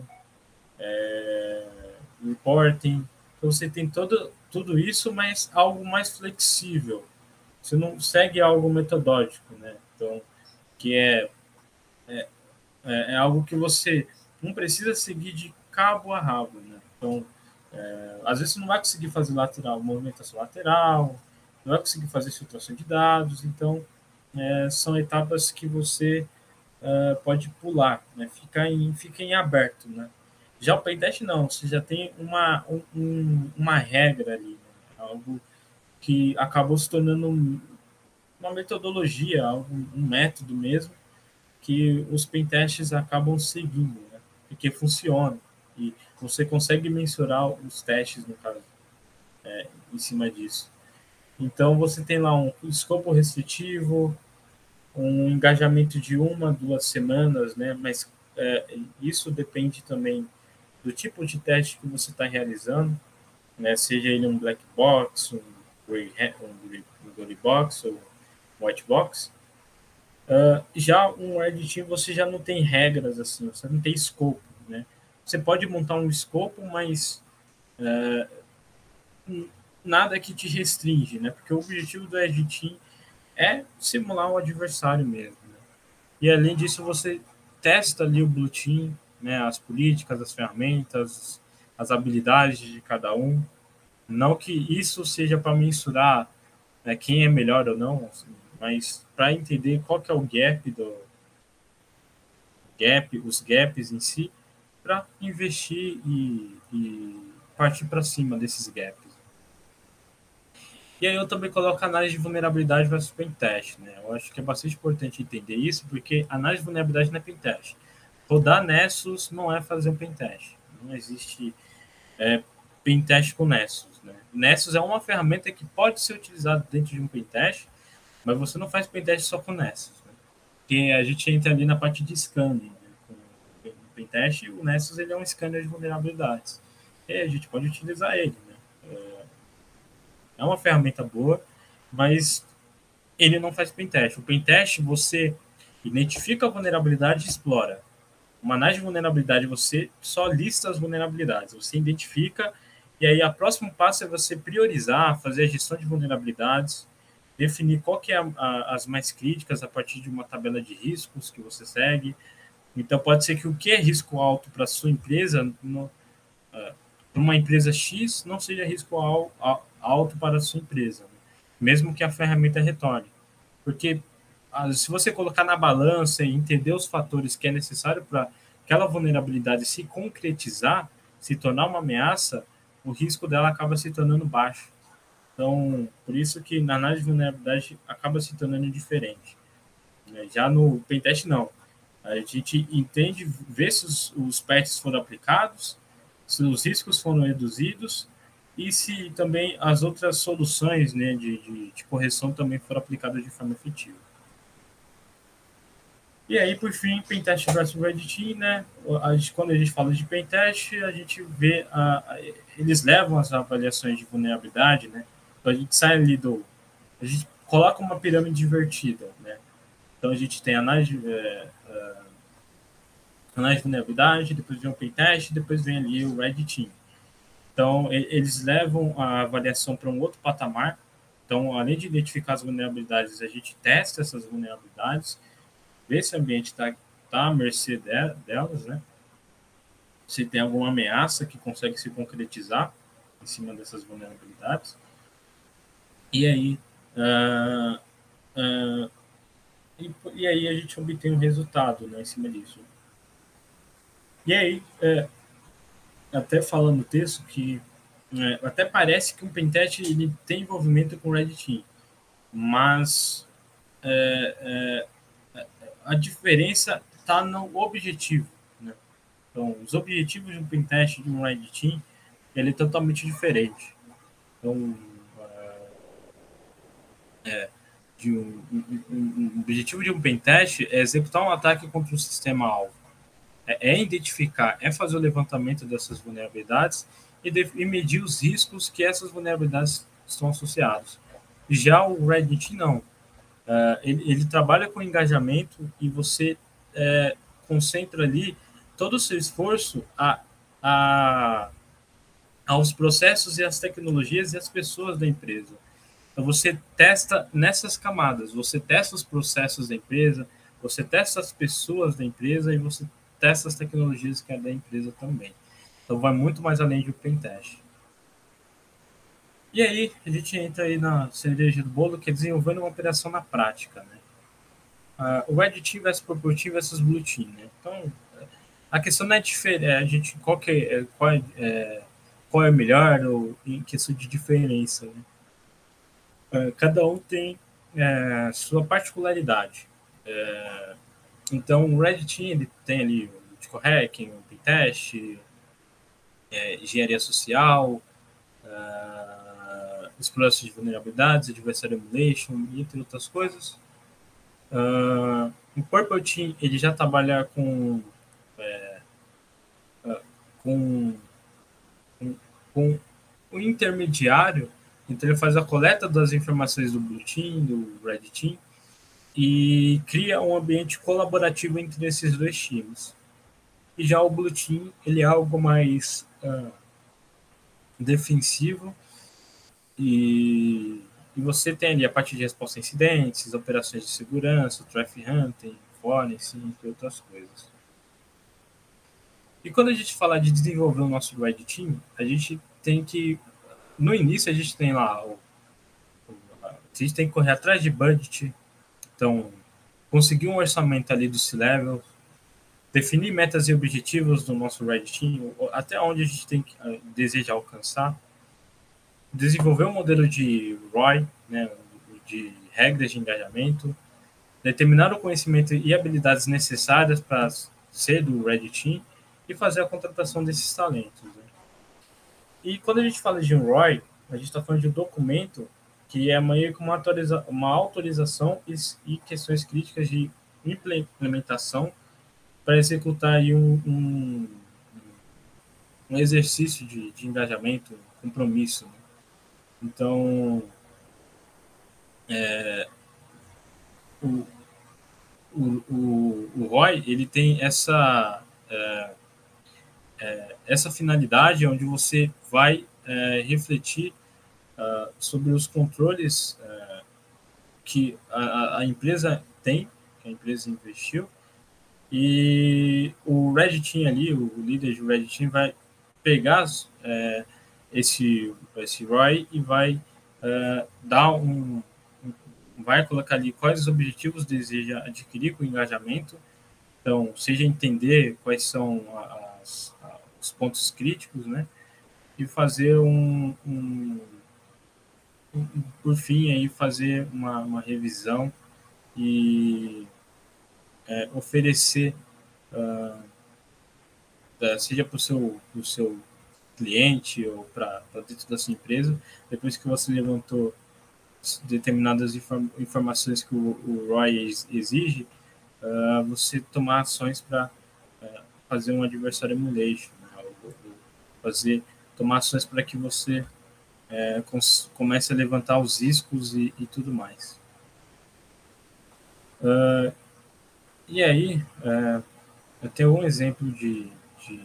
é, reporting. Então você tem todo, tudo isso, mas algo mais flexível. Você não segue algo metodológico, né? Então, que é, é, é, é algo que você não precisa seguir de cabo a rabo, né? Então, é, às vezes você não vai conseguir fazer lateral, movimentação lateral, não vai conseguir fazer filtração de dados, então é, são etapas que você é, pode pular, né? fica, em, fica em aberto. Né? Já o pentest não, você já tem uma, um, uma regra ali, né? algo que acabou se tornando uma metodologia, um, um método mesmo, que os pentests acabam seguindo, né? porque funciona. E você consegue mensurar os testes, no caso, é, em cima disso. Então, você tem lá um escopo restritivo, um engajamento de uma, duas semanas, né? Mas é, isso depende também do tipo de teste que você está realizando, né? Seja ele um black box, um gray, um box ou white box. Uh, já um team você já não tem regras assim, você não tem escopo? Você pode montar um escopo, mas é, nada que te restringe, né? Porque o objetivo do Edge Team é simular o adversário mesmo. Né? E além disso, você testa ali o Blue Team, né? As políticas, as ferramentas, as habilidades de cada um. Não que isso seja para mensurar né, quem é melhor ou não, assim, mas para entender qual que é o gap do gap, os gaps em si, para investir e, e partir para cima desses gaps. E aí eu também coloco análise de vulnerabilidade versus pentest, né? Eu acho que é bastante importante entender isso, porque análise de vulnerabilidade não é pentest. Rodar Nessus não é fazer um pentest. Não existe é, pentest com Nessus, né? Nessus é uma ferramenta que pode ser utilizada dentro de um pentest, mas você não faz pentest só com Nessus, né? Porque a gente entra ali na parte de scanning, pentest, o Nessus ele é um scanner de vulnerabilidades. E a gente pode utilizar ele. Né? É uma ferramenta boa, mas ele não faz pentest. O pentest você identifica a vulnerabilidade e explora. Uma análise de vulnerabilidade você só lista as vulnerabilidades, você identifica e aí a próximo passo é você priorizar, fazer a gestão de vulnerabilidades, definir qual que é a, a, as mais críticas a partir de uma tabela de riscos que você segue, então, pode ser que o que é risco alto para sua empresa, uh, para uma empresa X, não seja risco al, al, alto para a sua empresa, né? mesmo que a ferramenta retorne. Porque uh, se você colocar na balança e entender os fatores que é necessário para aquela vulnerabilidade se concretizar, se tornar uma ameaça, o risco dela acaba se tornando baixo. Então, por isso que na análise de vulnerabilidade acaba se tornando diferente. Né? Já no pentest, não. A gente entende, vê se os, os patches foram aplicados, se os riscos foram reduzidos e se também as outras soluções né, de, de, de correção também foram aplicadas de forma efetiva. E aí, por fim, pentest versus red team, né? A gente, quando a gente fala de pentest, a gente vê, a, a, eles levam as avaliações de vulnerabilidade, né? Então a gente sai ali do, a gente coloca uma pirâmide invertida, né? Então a gente tem análise, é, é, análise de vulnerabilidade, depois vem o pentest, depois vem ali o red team. Então eles levam a avaliação para um outro patamar. Então, além de identificar as vulnerabilidades, a gente testa essas vulnerabilidades ver se o ambiente está tá à mercê de, delas, né? Se tem alguma ameaça que consegue se concretizar em cima dessas vulnerabilidades. E aí, uh, uh, e, e, aí a gente obtém um resultado né, em cima disso. E aí, é, até falando no texto que é, até parece que um pentest ele tem envolvimento com o Red Team, mas é, é a diferença está no objetivo. Né? Então, os objetivos de um pentest de um red team ele é totalmente diferente. Então, é, de um, um, um, o objetivo de um pentest é executar um ataque contra um sistema-alvo. É, é, identificar, é fazer o levantamento dessas vulnerabilidades e, de, e medir os riscos que essas vulnerabilidades estão associados. Já o Red Team não. Uh, ele, ele, trabalha com engajamento e você é, concentra ali todo o seu esforço a, a, aos processos e às tecnologias e às pessoas da empresa. Então você testa nessas camadas, você testa os processos da empresa, você testa as pessoas da empresa e você testa as tecnologias que é da empresa também. Então vai muito mais além de um pentest. E aí, a gente entra aí na cereja do bolo, que é desenvolvendo uma operação na prática, né? Uh, o Red Team versus Purple Team versus Blue Team, né? Então, a questão não é diferente, é, a gente, qual, que é, qual, é, é, qual é melhor, ou em questão de diferença, né? Uh, cada um tem é, sua particularidade. É, então, o Red Team, ele tem ali o Tico Hacking, o Pentest, é, engenharia social, uh, exploração de vulnerabilidades, adversary emulation, entre outras coisas. Uh, o Purple Team ele já trabalha com, é, uh, com, com, com o intermediário, então ele faz a coleta das informações do Blue Team, do Red Team, e cria um ambiente colaborativo entre esses dois times. E já o Blue Team ele é algo mais uh, defensivo, e, e você tem ali a parte de resposta a incidentes, operações de segurança, traffic hunting, forense, entre outras coisas. E quando a gente fala de desenvolver o nosso Red Team, a gente tem que, no início a gente tem lá, o, a gente tem que correr atrás de budget, então conseguir um orçamento ali do C-Level, definir metas e objetivos do nosso Red Team, até onde a gente tem que, uh, deseja alcançar, desenvolver um modelo de ROI, né, de regras de engajamento, determinar o conhecimento e habilidades necessárias para ser do Red Team e fazer a contratação desses talentos. Né? E quando a gente fala de um ROI, a gente está falando de um documento que é meio que uma, autoriza uma autorização e, e, questões críticas de implementação para executar aí um, um, um exercício de, de engajamento, compromisso. Né? Então, é, o, o, o, o ROI ele tem essa, é, é, essa finalidade onde você vai é, refletir uh, sobre os controles uh, que a, a, empresa tem, que a empresa investiu, e o Red Team ali, o líder de Red Team vai pegar é, esse, esse ROI e vai uh, dar um, vai colocar ali quais os objetivos deseja adquirir com o engajamento. Então, seja entender quais são as, os pontos críticos, né? E fazer um, um, um por fim, aí fazer uma, uma revisão e é, oferecer, uh, seja para o seu, seu cliente ou para dentro da sua empresa, depois que você levantou determinadas informações que o, o exige, uh, você tomar ações para uh, fazer um adversário emulation, né? fazer tomar ações para que você uh, comece a levantar os riscos e, e tudo mais. Uh, e aí, uh, eu tenho um exemplo de, de,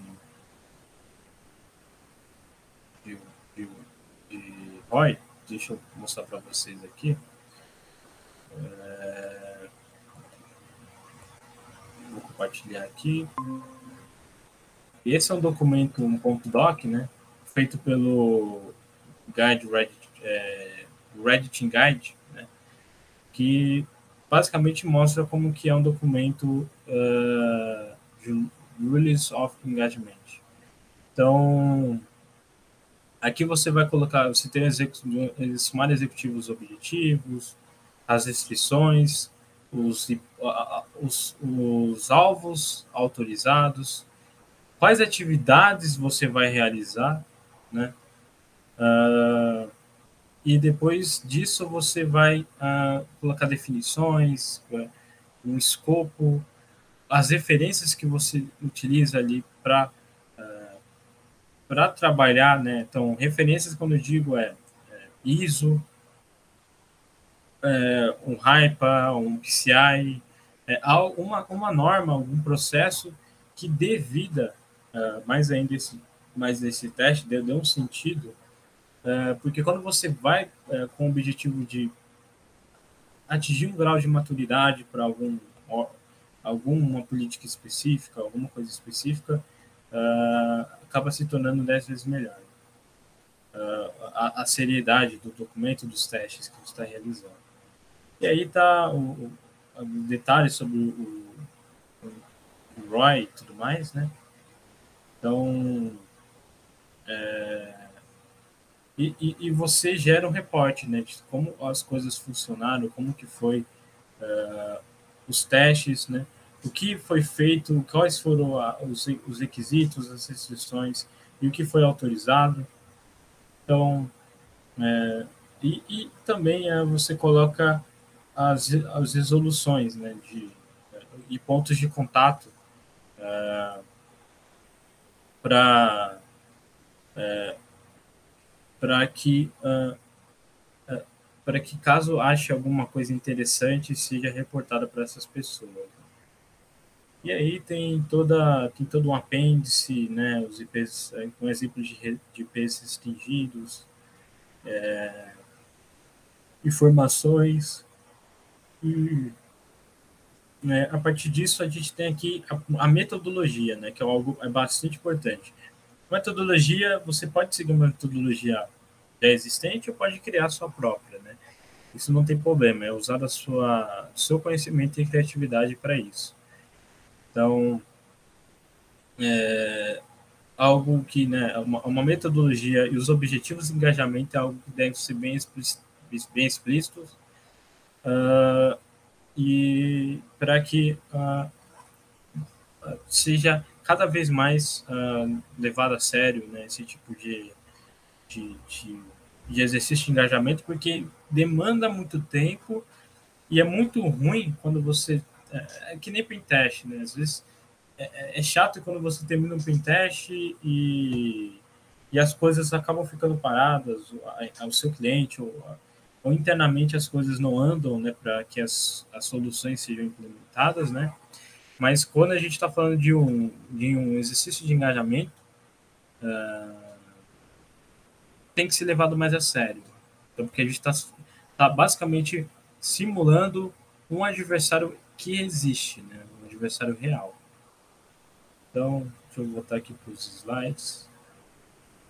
de, de, de ROI, deixa eu mostrar para vocês aqui. Uh, vou compartilhar aqui. Esse é um documento, um ponto doc, né, feito pelo Guide Reddit, é, Reddit Guide, né, que basicamente mostra como que é um documento uh, de Rules of Engagement. Então, aqui você vai colocar, você tem eles sumário executivos objetivos, as restrições, os, os, os alvos autorizados, quais atividades você vai realizar, né? Uh, e depois disso você vai uh, colocar definições, uh, um escopo, as referências que você utiliza ali para uh, para trabalhar, né? Então, referências, quando eu digo, é, é ISO, é, um HIPAA, um PCI, é, uma, uma norma, algum processo que dê vida, uh, mais ainda esse, mais esse teste, dê, dê um sentido é, porque quando você vai é, com o objetivo de atingir um grau de maturidade para algum alguma política específica, alguma coisa específica, uh, acaba se tornando dez vezes melhor. Uh, a, a, seriedade do documento, dos testes que você está realizando. E aí está o, o, detalhes sobre o, o, o ROI e tudo mais, né? Então, é, e, e, e, você gera um reporte, né, de como as coisas funcionaram, como que foi uh, os testes, né, o que foi feito, quais foram a, os, os requisitos, as restrições e o que foi autorizado. Então, é, e, e, também é, você coloca as, as resoluções, né, de, e pontos de contato é, para é, para que uh, uh, para que caso ache alguma coisa interessante seja reportada para essas pessoas. E aí tem toda tem todo um apêndice, né, os IPs eh, com exemplos de, de IPs restringidos, é, informações e né, a partir disso a gente tem aqui a, a metodologia, né, que é algo é bastante importante. Metodologia, você pode seguir uma metodologia já existente ou pode criar sua própria, né? Isso não tem problema, é usar a sua seu conhecimento e criatividade para isso. Então, é, algo que, né, uma, uma, metodologia e os objetivos de engajamento é algo que deve ser bem, explícito, bem explícitos uh, e para que uh, seja cada vez mais uh, levado a sério né, esse tipo de, de, de, de, exercício de engajamento, porque demanda muito tempo e é muito ruim quando você. É, é que nem printest, né? Às vezes é, é, é chato quando você termina um printest e, e as coisas acabam ficando paradas, o seu cliente ou, ou internamente as coisas não andam né, para que as, as soluções sejam implementadas, né? Mas quando a gente está falando de um, de um exercício de engajamento, uh, tem que ser levado mais a sério. Então, porque a gente está tá basicamente simulando um adversário que existe, né? um adversário real. Então, deixa eu voltar aqui para os slides.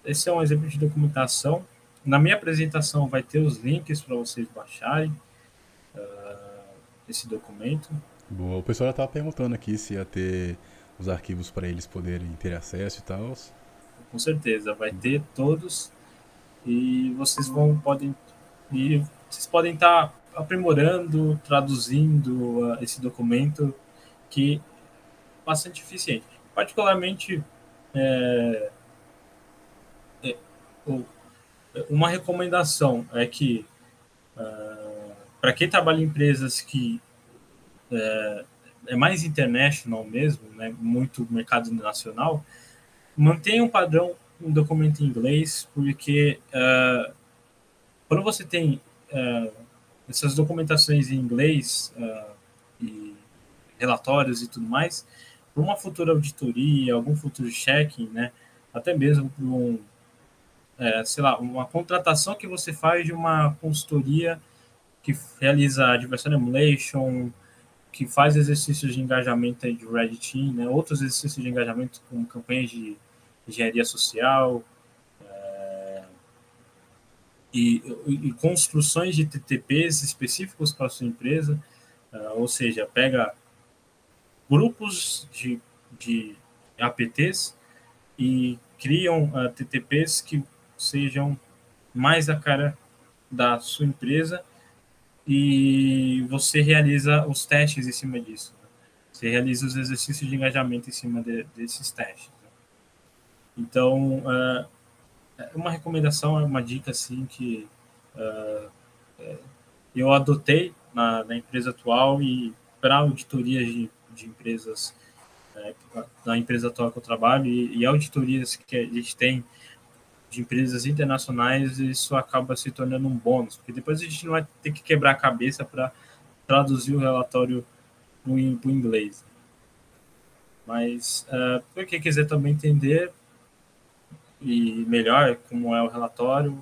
Esse é um exemplo de documentação. Na minha apresentação vai ter os links para vocês baixarem uh, esse documento. Boa. O pessoal já estava perguntando aqui se ia ter os arquivos para eles poderem ter acesso e tal. Com certeza, vai ter todos e vocês vão podem e vocês podem estar tá aprimorando, traduzindo uh, esse documento que é bastante eficiente. Particularmente é, é, uma recomendação é que uh, para quem trabalha em empresas que é, é, mais international mesmo, né, muito mercado nacional, mantenha um padrão, um documento em inglês, porque uh, quando você tem uh, essas documentações em inglês uh, e relatórios e tudo mais, para uma futura auditoria, algum futuro checking, né, até mesmo para um, é, sei lá, uma contratação que você faz de uma consultoria que realiza adversarial emulation, que faz exercícios de engajamento de Red Team, né? outros exercícios de engajamento com campanhas de engenharia social é, e, e, construções de TTPs específicos para a sua empresa, é, ou seja, pega grupos de, de APTs e criam uh, é, TTPs que sejam mais a cara da sua empresa e você realiza os testes em cima disso. Né? Você realiza os exercícios de engajamento em cima de, desses testes. Então, uh, uma recomendação, é uma dica assim que uh, eu adotei na, na, empresa atual e para auditorias de, de empresas, na empresa atual que eu trabalho e, e auditorias que a gente tem de empresas internacionais, isso acaba se tornando um bônus, porque depois a gente não vai ter que quebrar a cabeça para traduzir o relatório para o inglês. Mas, uh, para quem quiser também entender e melhor como é o relatório,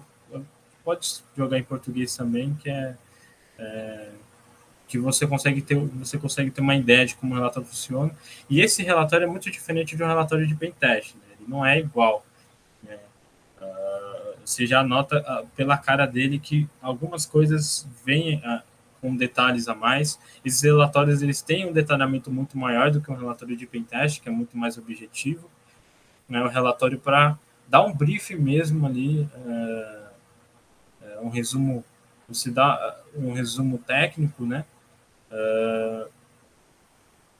pode jogar em português também, que é, é que você consegue ter você consegue ter uma ideia de como o relatório funciona. E esse relatório é muito diferente de um relatório de pentest, né? ele não é igual você já nota uh, pela cara dele que algumas coisas vêm uh, com detalhes a mais. Esses relatórios eles têm um detalhamento muito maior do que um relatório de pentest, que é muito mais objetivo. Né? um relatório para dar um brief mesmo ali, uh, um resumo, você dá um resumo técnico, né?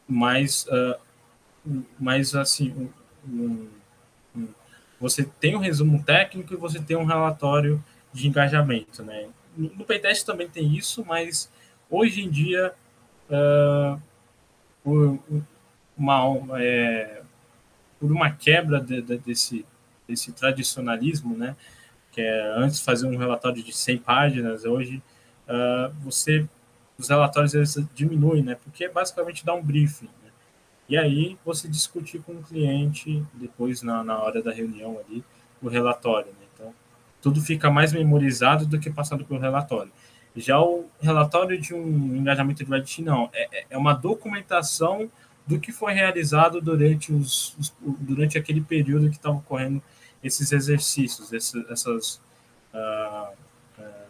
mas, mas assim, um, um, você tem um resumo técnico e você tem um relatório de engajamento, né? No Paytest também tem isso, mas hoje em dia, por, uma, é, por uma quebra de, de, desse, desse tradicionalismo, né? Que é antes fazer um relatório de 100 páginas, hoje uh, você os relatórios eles diminuem, né? Porque basicamente dá um briefing. E aí você discutir com o cliente depois na, na hora da reunião ali o relatório. Né? Então tudo fica mais memorizado do que passado pelo relatório. Já o relatório de um engajamento de Reddit, não, é, é uma documentação do que foi realizado durante, os, os durante aquele período que estavam ocorrendo esses exercícios, esses, essas, uh, uh,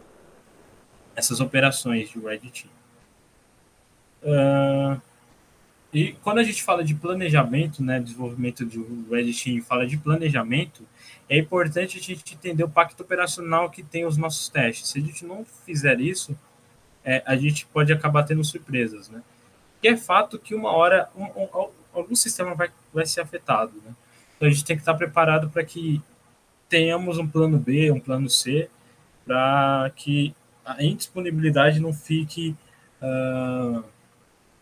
essas operações de Reddit. Uh, e quando a gente fala de planejamento, né, desenvolvimento de Reddit fala de planejamento, é importante a gente entender o pacto operacional que tem os nossos testes. Se a gente não fizer isso, é, a gente pode acabar tendo surpresas, né? E é fato que uma hora um, um, algum sistema vai, vai ser afetado, né? Então a gente tem que estar preparado para que tenhamos um plano B, um plano C, para que a indisponibilidade não fique uh,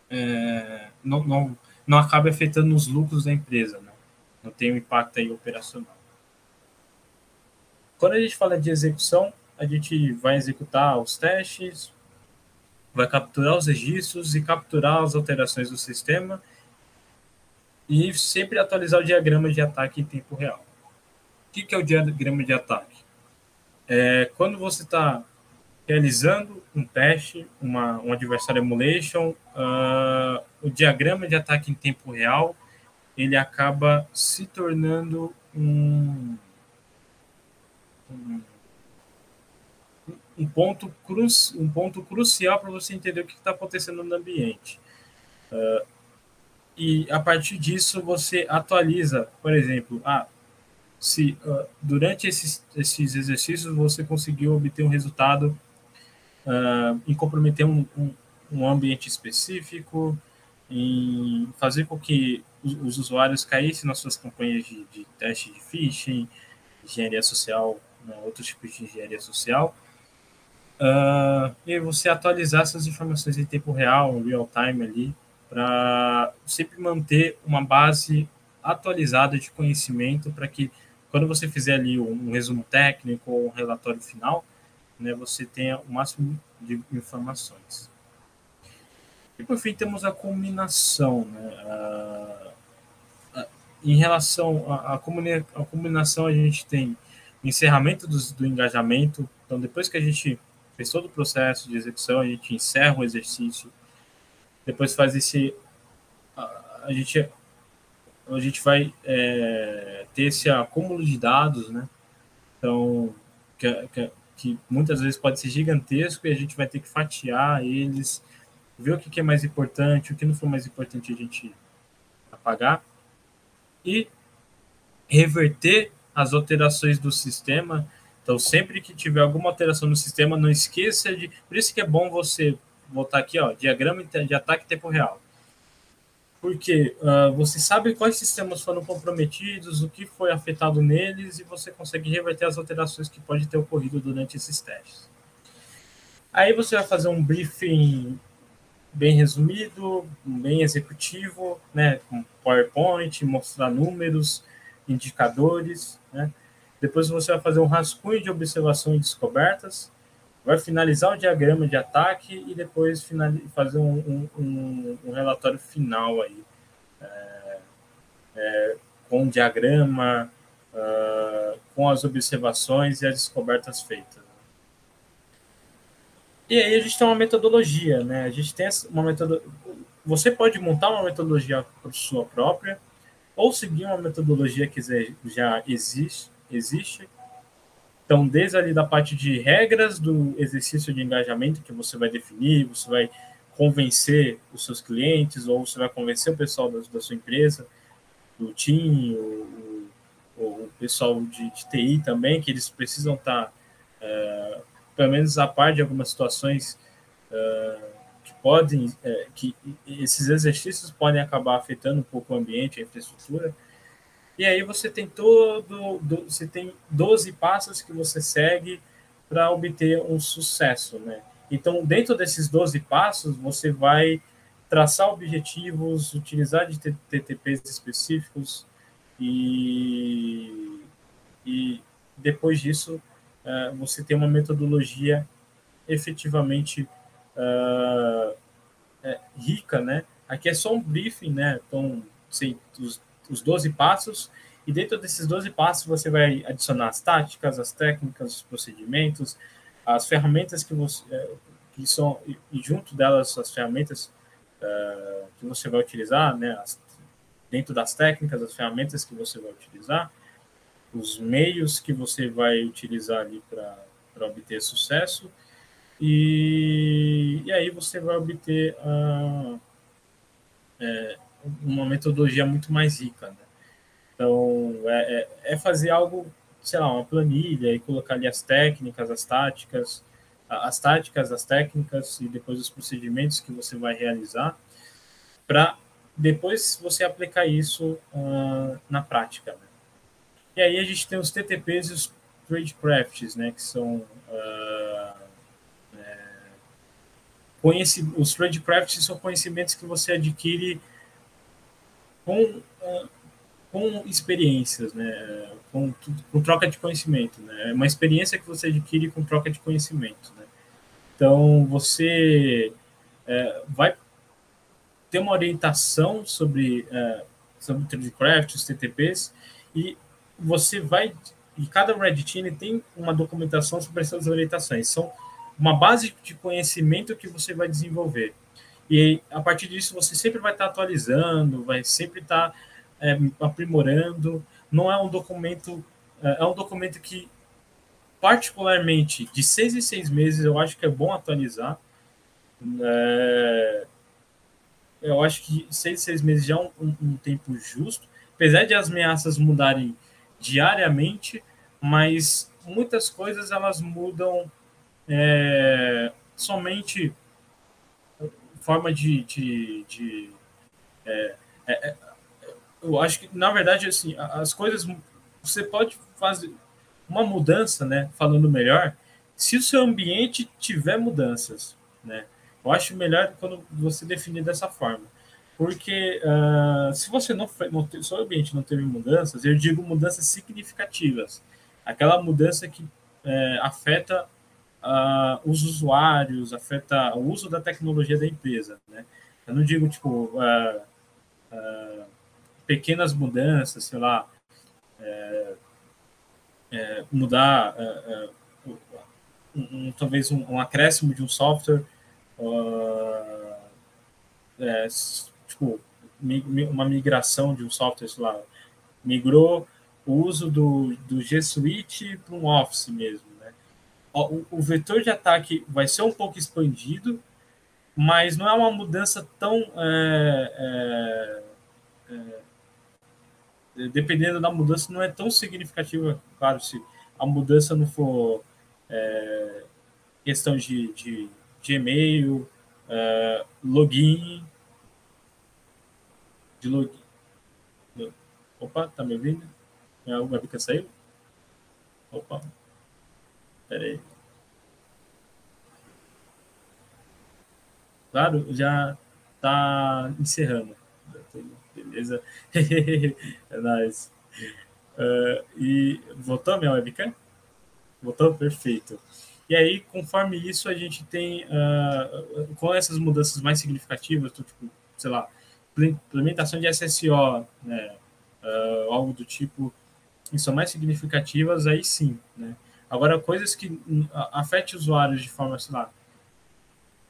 é, não, não, não acabe afetando os lucros da empresa, né? não tem um impacto aí operacional. Quando a gente fala de execução, a gente vai executar os testes, vai capturar os registros e capturar as alterações do sistema e sempre atualizar o diagrama de ataque em tempo real. O que é o diagrama de ataque? É quando você está realizando um teste, uma, um adversário emulation, uh, o diagrama de ataque em tempo real, ele acaba se tornando um, um, um ponto, cru, um ponto crucial para você entender o que está acontecendo no ambiente. Uh, e a partir disso você atualiza, por exemplo, ah, se uh, durante esses, esses exercícios você conseguiu obter um resultado uh, em comprometer um, um, um, ambiente específico, em fazer com que os, os usuários caíssem nas suas campanhas de, de teste de phishing, engenharia social, né, outros tipos de engenharia social, uh, e você atualizar essas informações em tempo real, real time ali, para sempre manter uma base atualizada de conhecimento para que quando você fizer ali um resumo técnico ou um relatório final, né, você tenha o máximo de informações. E por fim temos a combinação, né? A, em relação à combinação a gente tem encerramento do, do engajamento. Então depois que a gente fez todo o processo de execução, a gente encerra o exercício depois faz esse. A, a gente, a gente vai é, ter esse acúmulo de dados, né? Então, que, que, que, muitas vezes pode ser gigantesco e a gente vai ter que fatiar eles, ver o que, que é mais importante, o que não for mais importante a gente apagar e reverter as alterações do sistema. Então, sempre que tiver alguma alteração no sistema, não esqueça de. Por isso que é bom você voltar aqui, ó, diagrama de ataque em tempo real. Porque uh, você sabe quais sistemas foram comprometidos, o que foi afetado neles, e você consegue reverter as alterações que pode ter ocorrido durante esses testes. Aí você vai fazer um briefing bem resumido, bem executivo, né, com PowerPoint, mostrar números, indicadores, né? Depois você vai fazer um rascunho de observação e descobertas, vai finalizar o diagrama de ataque e depois fazer um, um, um, relatório final aí, é, é, com o diagrama, uh, com as observações e as descobertas feitas. E aí a gente tem uma metodologia, né? A gente tem uma metodologia. Você pode montar uma metodologia sua própria ou seguir uma metodologia que já existe, existe então, desde ali da parte de regras do exercício de engajamento que você vai definir, você vai convencer os seus clientes ou você vai convencer o pessoal da, da sua empresa, do time, o, o, o pessoal de, de, TI também, que eles precisam estar, é, pelo menos a par de algumas situações é, que podem, é, que esses exercícios podem acabar afetando um pouco o ambiente, a infraestrutura. E aí você tem todo, do, você tem 12 passos que você segue para obter um sucesso, né? Então, dentro desses 12 passos, você vai traçar objetivos, utilizar de TTPs específicos e, e depois disso uh, você tem uma metodologia efetivamente uh, é, rica, né? Aqui é só um briefing, né? Então, sei, os os 12 passos, e dentro desses 12 passos você vai adicionar as táticas, as técnicas, os procedimentos, as ferramentas que você é, que são e junto delas as ferramentas uh, que você vai utilizar, né, as, dentro das técnicas, as ferramentas que você vai utilizar, os meios que você vai utilizar ali para obter sucesso e, e aí você vai obter uh, é, uma metodologia muito mais rica. Né? Então, é, é, é, fazer algo, sei lá, uma planilha e colocar ali as técnicas, as táticas, as táticas, as técnicas e depois os procedimentos que você vai realizar para depois você aplicar isso uh, na prática. Né? E aí a gente tem os TTPs e os tradecrafts, né, que são uh, é, os tradecrafts são conhecimentos que você adquire com, com experiências, né? Com, com, troca de conhecimento. Né? É uma experiência que você adquire com troca de conhecimento. Né? Então, você é, vai ter uma orientação sobre, é, sobre o 3D os TTPs, e você vai. E cada Red Team tem uma documentação sobre essas orientações. São uma base de conhecimento que você vai desenvolver. E a partir disso você sempre vai estar atualizando, vai sempre estar é, aprimorando. Não é um documento, é, é um documento que, particularmente, de seis em seis meses, eu acho que é bom atualizar. É, eu acho que seis, seis meses já é um, um, um tempo justo, apesar de as ameaças mudarem diariamente, mas muitas coisas elas mudam é, somente forma de, de, de é, é, é eu acho que na verdade assim as coisas você pode fazer uma mudança, né? Falando melhor, se o seu ambiente tiver mudanças, né? Eu acho melhor quando você definir dessa forma. Porque uh, se você não, não seu ambiente não teve mudanças, eu digo mudanças significativas. Aquela mudança que é, afeta uh, os usuários, afeta o uso da tecnologia da empresa. Né? Eu não digo, tipo, uh, pequenas mudanças, sei lá, é, é, mudar um, um, talvez um, um, acréscimo de um software, uh, é, tipo, uma migração de um software, sei lá, migrou o uso do, do G Suite para um Office mesmo. O, o vetor de ataque vai ser um pouco expandido, mas não é uma mudança tão. É, é, é, dependendo da mudança, não é tão significativa. Claro, se a mudança não for é, questão de, de, de e-mail, é, login, de login. Opa, tá me ouvindo? É, o webcam saiu? Opa, peraí. Claro, já tá encerrando. Beleza? é nóis. Uh, e voltou minha webcam? Voltou? Perfeito. E aí, conforme isso, a gente tem, uh, com essas mudanças mais significativas, tipo, sei lá, implementação de SSO, né, uh, algo do tipo, que são mais significativas, aí sim. Né? Agora, coisas que afetem usuários de forma, sei lá,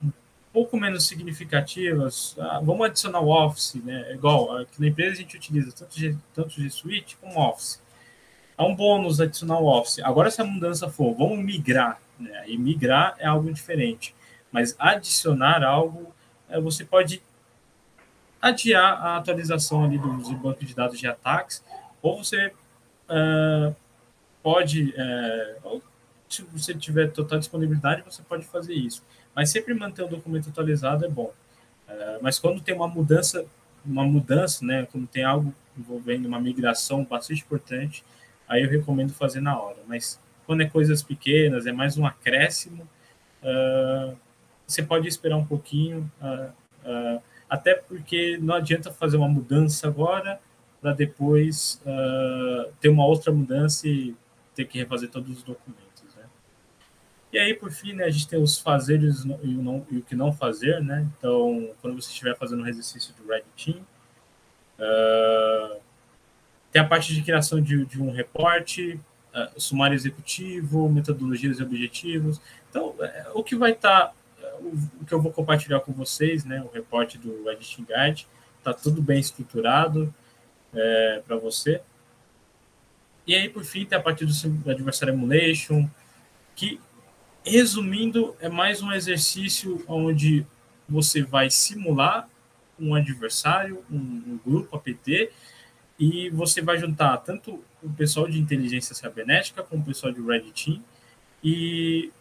um pouco menos significativas, uh, vamos adicionar o Office, né? igual, aqui na empresa a gente utiliza tanto G, tanto G Suite como Office é um bônus adicionar o Office. Agora, se a mudança for, vamos migrar, né? E migrar é algo diferente. Mas adicionar algo, é, você pode adiar a atualização ali do, do banco de dados de ataques, ou você uh, pode, ou se você tiver total disponibilidade, você pode fazer isso. Mas sempre manter o documento atualizado é bom. Uh, mas quando tem uma mudança, uma mudança, né, quando tem algo envolvendo uma migração bastante importante, aí eu recomendo fazer na hora. Mas quando é coisas pequenas, é mais um acréscimo, uh, você pode esperar um pouquinho, uh, uh, até porque não adianta fazer uma mudança agora para depois ter uma outra mudança e ter que refazer todos os documentos. Né? E aí, por fim, né, a gente tem os fazeres e o, não, e o que não fazer. Né? Então, quando você estiver fazendo um exercício do Red Team, uh, tem a parte de criação de, de um reporte, uh, sumário executivo, metodologias e objetivos. Então, é, o que vai estar, tá, o, o, que eu vou compartilhar com vocês, né, o reporte do Editing Guide, está tudo bem estruturado é, para você. E aí, por fim, tem a parte do Adversary Emulation, que, resumindo, é mais um exercício onde você vai simular um adversário, um, um grupo APT, e você vai juntar tanto o pessoal de inteligência cibernética como o pessoal de Red Team e,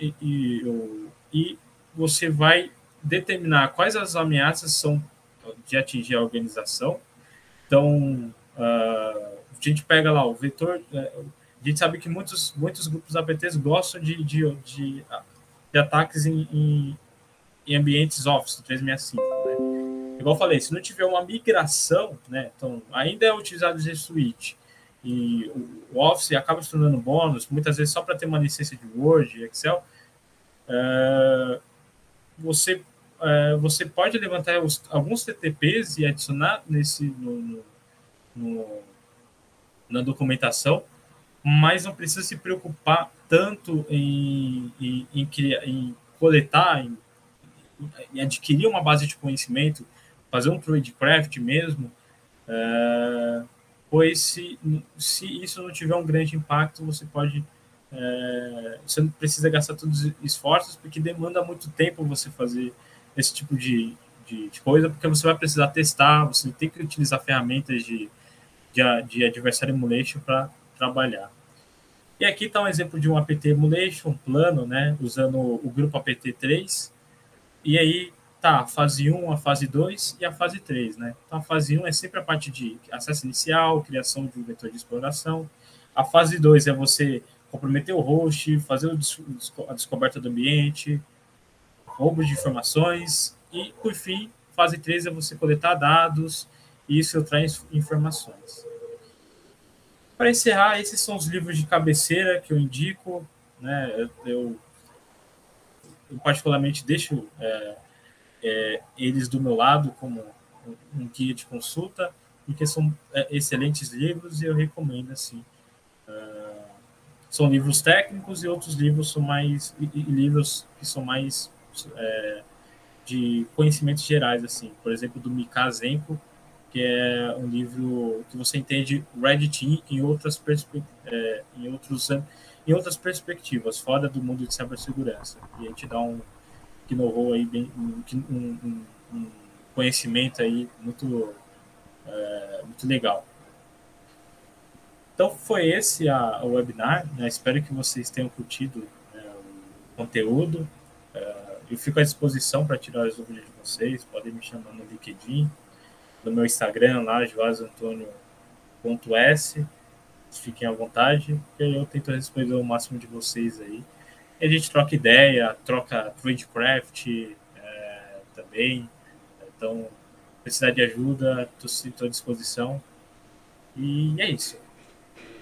e, e, e você vai determinar quais as ameaças são de atingir a organização. Então, uh, a gente pega lá o vetor. Uh, a gente sabe que muitos, muitos grupos APTs gostam de, de, de, de ataques em, em, em ambientes Office 365. Né? igual eu falei, se não tiver uma migração, né, então ainda é utilizado o G Suite e o Office acaba se tornando bônus, muitas vezes só para ter uma licença de Word, Excel, é, você é, você pode levantar os, alguns TTPs e adicionar nesse no, no, no, na documentação, mas não precisa se preocupar tanto em, em, em, em coletar, em, em adquirir uma base de conhecimento fazer um tradecraft mesmo, é, pois se, se isso não tiver um grande impacto, você pode. É, você não precisa gastar todos os esforços, porque demanda muito tempo você fazer esse tipo de, de, de, coisa, porque você vai precisar testar, você tem que utilizar ferramentas de, de, de adversary emulation para trabalhar. E aqui está um exemplo de um apt emulation, um plano, né, usando o grupo apt3. E aí tá a fase 1, a fase 2 e a fase 3, né? Então a fase 1 é sempre a parte de acesso inicial, criação de um vetor de exploração. A fase 2 é você comprometer o host, fazer a descoberta do ambiente, roubo de informações e, por fim, fase 3 é você coletar dados e filtrar informações. Para encerrar, esses são os livros de cabeceira que eu indico. Né? Eu, eu, eu particularmente deixo é, é, eles do meu lado como um, guia de consulta, porque são é, excelentes livros e eu recomendo assim. Uh, são livros técnicos e outros livros são mais e, e livros que são mais é, de conhecimentos gerais assim. Por exemplo, do Mika Zenko, que é um livro que você entende Red Team em outras, é, em outros, em outras perspectivas, fora do mundo de cibersegurança. E a gente dá um know aí bem, um, um, um, conhecimento aí muito, é, muito legal. Então foi esse a, o webinar. Né? Espero que vocês tenham curtido é, o conteúdo. É, eu fico à disposição para tirar as dúvidas de vocês. Podem me chamar no LinkedIn no meu Instagram lá, joasantonio.s. Fiquem à vontade, que eu tento responder o máximo de vocês aí. E a gente troca ideia, troca tradecraft é, também. Então, precisar de ajuda, estou à disposição. E é isso.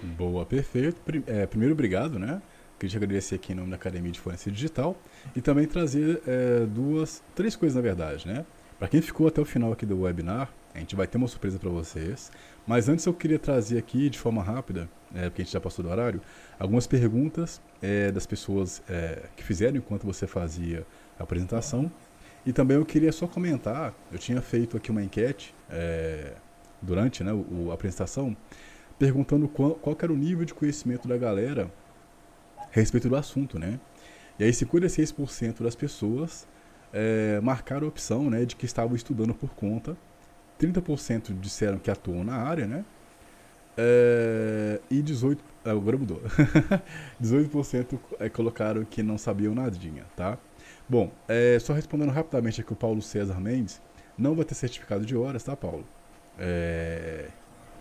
Boa, perfeito. É, primeiro, obrigado, né? Queria te agradecer aqui em nome da Academia de Forense Digital e também trazer é, duas, três coisas na verdade, né? Para quem ficou até o final aqui do webinar, gente vai ter uma surpresa para vocês. Mas antes eu queria trazer aqui de forma rápida, é, porque a gente já passou do horário, algumas perguntas é, das pessoas é, que fizeram enquanto você fazia a apresentação. E também eu queria só comentar, eu tinha feito aqui uma enquete é, durante né, o, a apresentação, perguntando qual, qual era o nível de conhecimento da galera a respeito do assunto, né? E aí 56% das pessoas é, marcaram a opção né, de que estavam estudando por conta 30% disseram que atuam na área, né? É, e 18%, é, agora mudou. 18% é, colocaram que não sabiam nadinha, tá? Bom, é, só respondendo rapidamente aqui o Paulo César Mendes, não vai ter certificado de horas, tá, Paulo? É,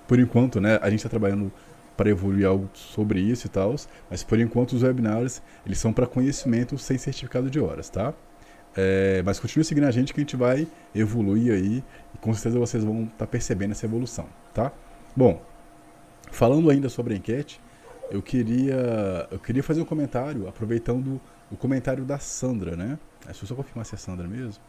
por enquanto, né, a gente está trabalhando para evoluir algo sobre isso e tal, mas por enquanto os webinars, eles são para conhecimento sem certificado de horas, tá? É, mas continue seguindo a gente que a gente vai evoluir aí e com certeza vocês vão estar tá percebendo essa evolução, tá? Bom, falando ainda sobre a enquete, eu queria, eu queria fazer um comentário, aproveitando o comentário da Sandra, né? Deixa eu só confirmar se é Sandra mesmo.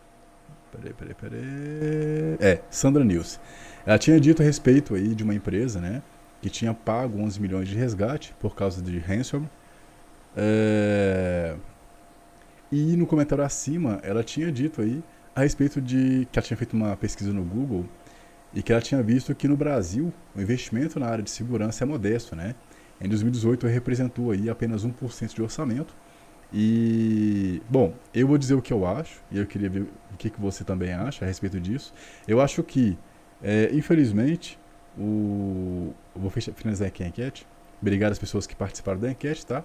Peraí, peraí, peraí. É, Sandra News. Ela tinha dito a respeito aí de uma empresa, né? Que tinha pago 11 milhões de resgate por causa de ransomware. É, e no comentário acima, ela tinha dito aí a respeito de que ela tinha feito uma pesquisa no Google e que ela tinha visto que no Brasil o investimento na área de segurança é modesto, né? Em 2018 representou aí apenas 1% de orçamento. E, bom, eu vou dizer o que eu acho, e eu queria ver o que, que você também acha a respeito disso. Eu acho que, é, infelizmente, o... eu vou finalizar aqui a enquete. Obrigado às pessoas que participaram da enquete, tá?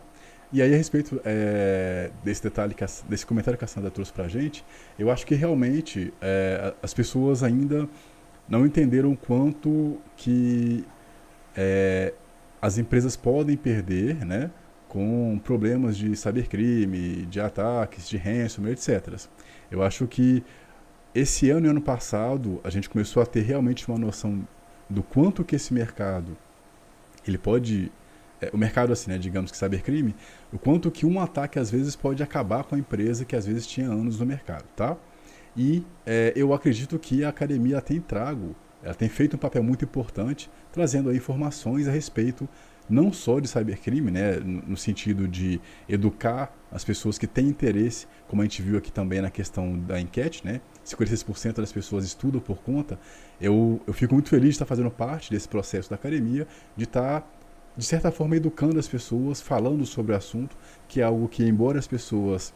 E aí, a respeito é, desse detalhe, a, desse comentário que a Sandra trouxe para a gente, eu acho que realmente é, as pessoas ainda não entenderam quanto que é, as empresas podem perder, né? Com problemas de cybercrime, de ataques, de ransomware, etc. Eu acho que esse ano e ano passado a gente começou a ter realmente uma noção do quanto que esse mercado ele pode é, o mercado assim, né, digamos que cybercrime, o quanto que um ataque às vezes pode acabar com a empresa que às vezes tinha anos no mercado, tá? E é, eu acredito que a academia tem trago, ela tem feito um papel muito importante, trazendo informações a respeito não só de cybercrime, né, no sentido de educar as pessoas que têm interesse, como a gente viu aqui também na questão da enquete, né, 56% das pessoas estudam por conta. Eu, eu fico muito feliz de estar fazendo parte desse processo da academia, de estar de certa forma, educando as pessoas, falando sobre o assunto, que é algo que, embora as pessoas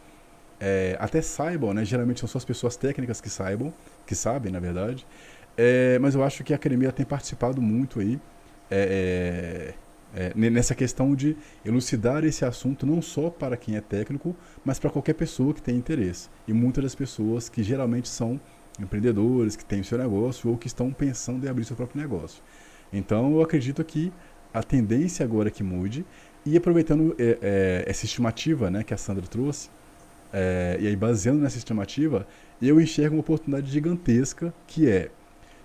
é, até saibam, né? Geralmente são só as pessoas técnicas que saibam, que sabem, na verdade. É, mas eu acho que a academia tem participado muito aí é, é, é nessa questão de elucidar esse assunto não só para quem é técnico, mas para qualquer pessoa que tem interesse. E muitas das pessoas que geralmente são empreendedores, que têm o seu negócio ou que estão pensando em abrir seu próprio negócio. Então eu acredito que a tendência agora é que mude e aproveitando é, é, essa estimativa né, que a Sandra trouxe, é, e aí baseando nessa estimativa, eu enxergo uma oportunidade gigantesca que é,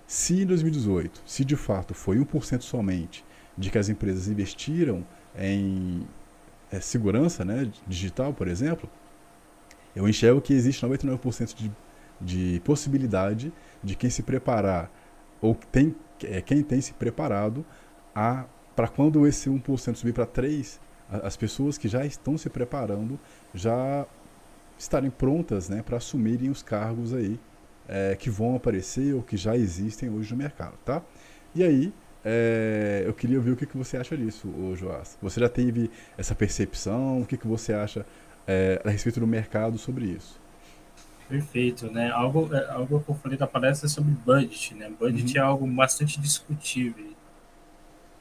se em 2018, se de fato foi 1% somente de que as empresas investiram em é, segurança né, digital, por exemplo, eu enxergo que existe 99% de, de possibilidade de quem se preparar, ou tem, é, quem tem se preparado a para quando esse 1% subir para 3%, as pessoas que já estão se preparando já estarem prontas né, para assumirem os cargos aí é, que vão aparecer ou que já existem hoje no mercado, tá? E aí, é, eu queria ouvir o que, que você acha disso, Joás. Você já teve essa percepção? O que, que você acha é, a respeito do mercado sobre isso? Perfeito, né? Algo, é, algo que eu falei da palestra é sobre budget, né? Budget uhum. é algo bastante discutível.